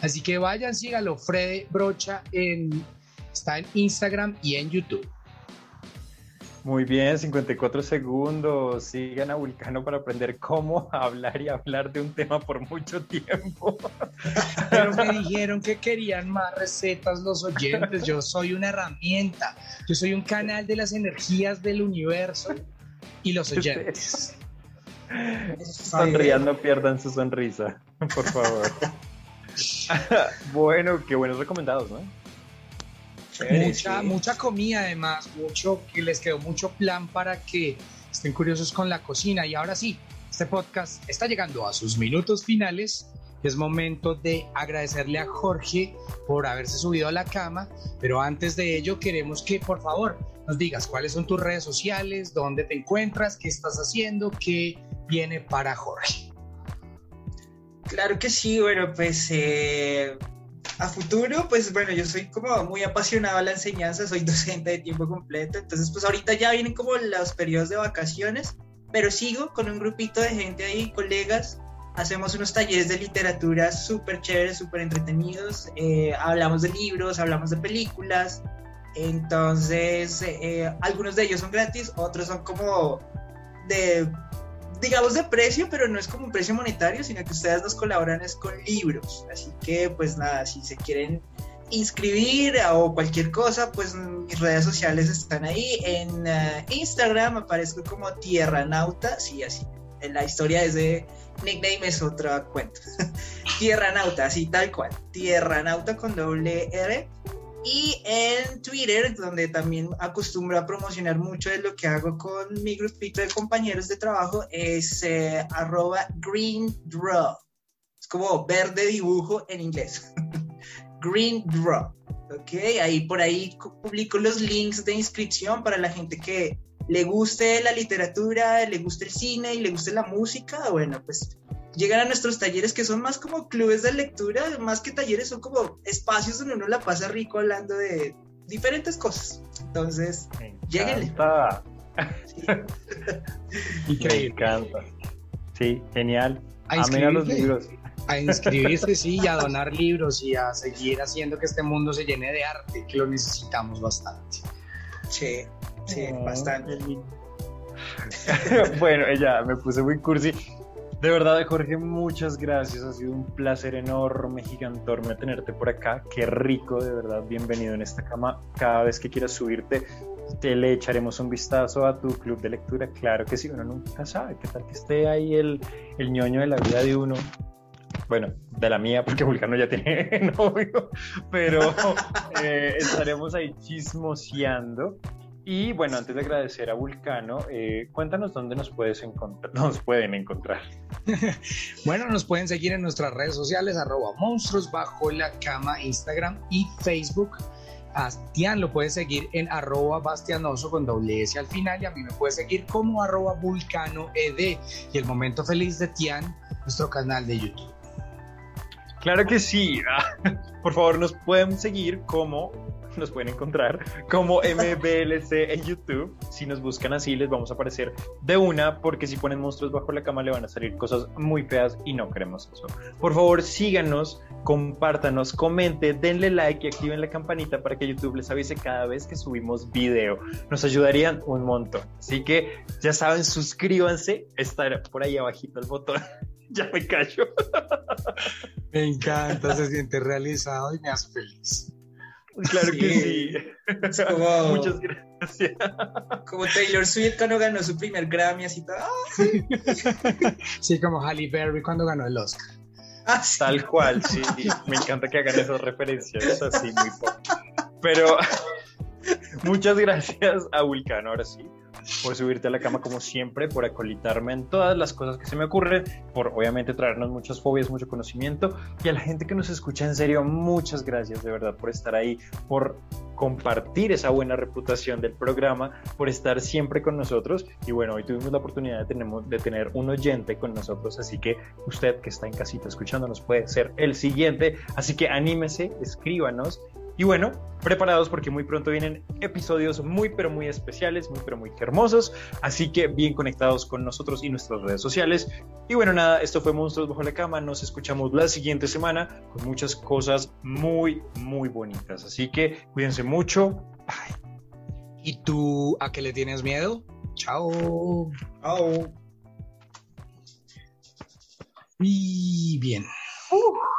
Así que vayan, síganlo, Fred Brocha, en, está en Instagram y en YouTube. Muy bien, 54 segundos. Sigan a Vulcano para aprender cómo hablar y hablar de un tema por mucho tiempo. Pero me dijeron que querían más recetas los oyentes. Yo soy una herramienta. Yo soy un canal de las energías del universo y los oyentes. Sonrían, no pierdan su sonrisa, por favor. bueno, qué buenos recomendados, ¿no? Chévere, Mucha, sí. mucha comida además, mucho que les quedó mucho plan para que estén curiosos con la cocina. Y ahora sí, este podcast está llegando a sus minutos finales. Es momento de agradecerle a Jorge por haberse subido a la cama, pero antes de ello queremos que por favor nos digas cuáles son tus redes sociales, dónde te encuentras, qué estás haciendo, qué viene para Jorge. Claro que sí, bueno, pues eh, a futuro, pues bueno, yo soy como muy apasionado a la enseñanza, soy docente de tiempo completo, entonces pues ahorita ya vienen como los periodos de vacaciones, pero sigo con un grupito de gente ahí, colegas, hacemos unos talleres de literatura súper chéveres, súper entretenidos, eh, hablamos de libros, hablamos de películas, entonces eh, algunos de ellos son gratis, otros son como de digamos de precio, pero no es como un precio monetario, sino que ustedes nos colaboran es con libros. Así que pues nada, si se quieren inscribir o cualquier cosa, pues mis redes sociales están ahí. En uh, Instagram aparezco como Tierra Nauta, sí, así. En la historia es de nickname es otra cuenta. Tierra Nauta, así tal cual. Tierra Nauta con doble R. Y en Twitter, donde también acostumbro a promocionar mucho de lo que hago con mi grupito de compañeros de trabajo, es eh, arroba green draw. Es como verde dibujo en inglés. green draw. Ok, ahí por ahí publico los links de inscripción para la gente que le guste la literatura, le guste el cine y le guste la música. Bueno, pues llegan a nuestros talleres que son más como clubes de lectura, más que talleres, son como espacios donde uno la pasa rico hablando de diferentes cosas. Entonces, lléguenle. Sí. Me encanta. Sí, genial. A, a los libros. A inscribirse, sí, y a donar libros y a seguir haciendo que este mundo se llene de arte, que lo necesitamos bastante. Sí, sí, bastante. bueno, ella me puse muy cursi. De verdad, Jorge, muchas gracias. Ha sido un placer enorme, gigantorme tenerte por acá. Qué rico, de verdad. Bienvenido en esta cama. Cada vez que quieras subirte, te le echaremos un vistazo a tu club de lectura. Claro que sí, uno nunca sabe. ¿Qué tal que esté ahí el, el ñoño de la vida de uno? Bueno, de la mía, porque Vulcano ya tiene novio, pero eh, estaremos ahí chismoseando y bueno, antes de agradecer a Vulcano, eh, cuéntanos dónde nos, puedes nos pueden encontrar. bueno, nos pueden seguir en nuestras redes sociales, arroba monstruos bajo la cama, Instagram y Facebook. A Tian lo puedes seguir en arroba bastianoso con doble S al final y a mí me puedes seguir como arroba vulcano ed y el momento feliz de Tian, nuestro canal de YouTube. Claro que sí. Por favor, nos pueden seguir como nos pueden encontrar como MBLC en YouTube. Si nos buscan así, les vamos a aparecer de una, porque si ponen monstruos bajo la cama, le van a salir cosas muy feas y no queremos eso. Por favor, síganos, compártanos, comenten, denle like y activen la campanita para que YouTube les avise cada vez que subimos video. Nos ayudarían un montón. Así que ya saben, suscríbanse. Está por ahí abajito el botón. ya me callo. Me encanta, se siente realizado y me hace feliz. Claro que sí. Muchas gracias. Como Taylor Swift cuando ganó su primer Grammy, así todo. Sí, como Halle Berry cuando ganó el Oscar. Ah, Tal cual, sí. Me encanta que hagan esas referencias así muy poco. Pero muchas gracias a Vulcano, ahora sí por subirte a la cama como siempre, por acolitarme en todas las cosas que se me ocurren, por obviamente traernos muchas fobias, mucho conocimiento. Y a la gente que nos escucha en serio, muchas gracias de verdad por estar ahí, por compartir esa buena reputación del programa, por estar siempre con nosotros. Y bueno, hoy tuvimos la oportunidad de, tener un oyente con nosotros, así que usted que está en casita escuchándonos puede ser el siguiente, así que anímese, escríbanos y bueno, preparados porque muy pronto vienen episodios muy pero muy especiales, muy pero muy hermosos. Así que bien conectados con nosotros y nuestras redes sociales. Y bueno, nada, esto fue Monstruos Bajo la Cama. Nos escuchamos la siguiente semana con muchas cosas muy, muy bonitas. Así que cuídense mucho. Bye. ¿Y tú a qué le tienes miedo? Chao. Chao. Y bien. Uh.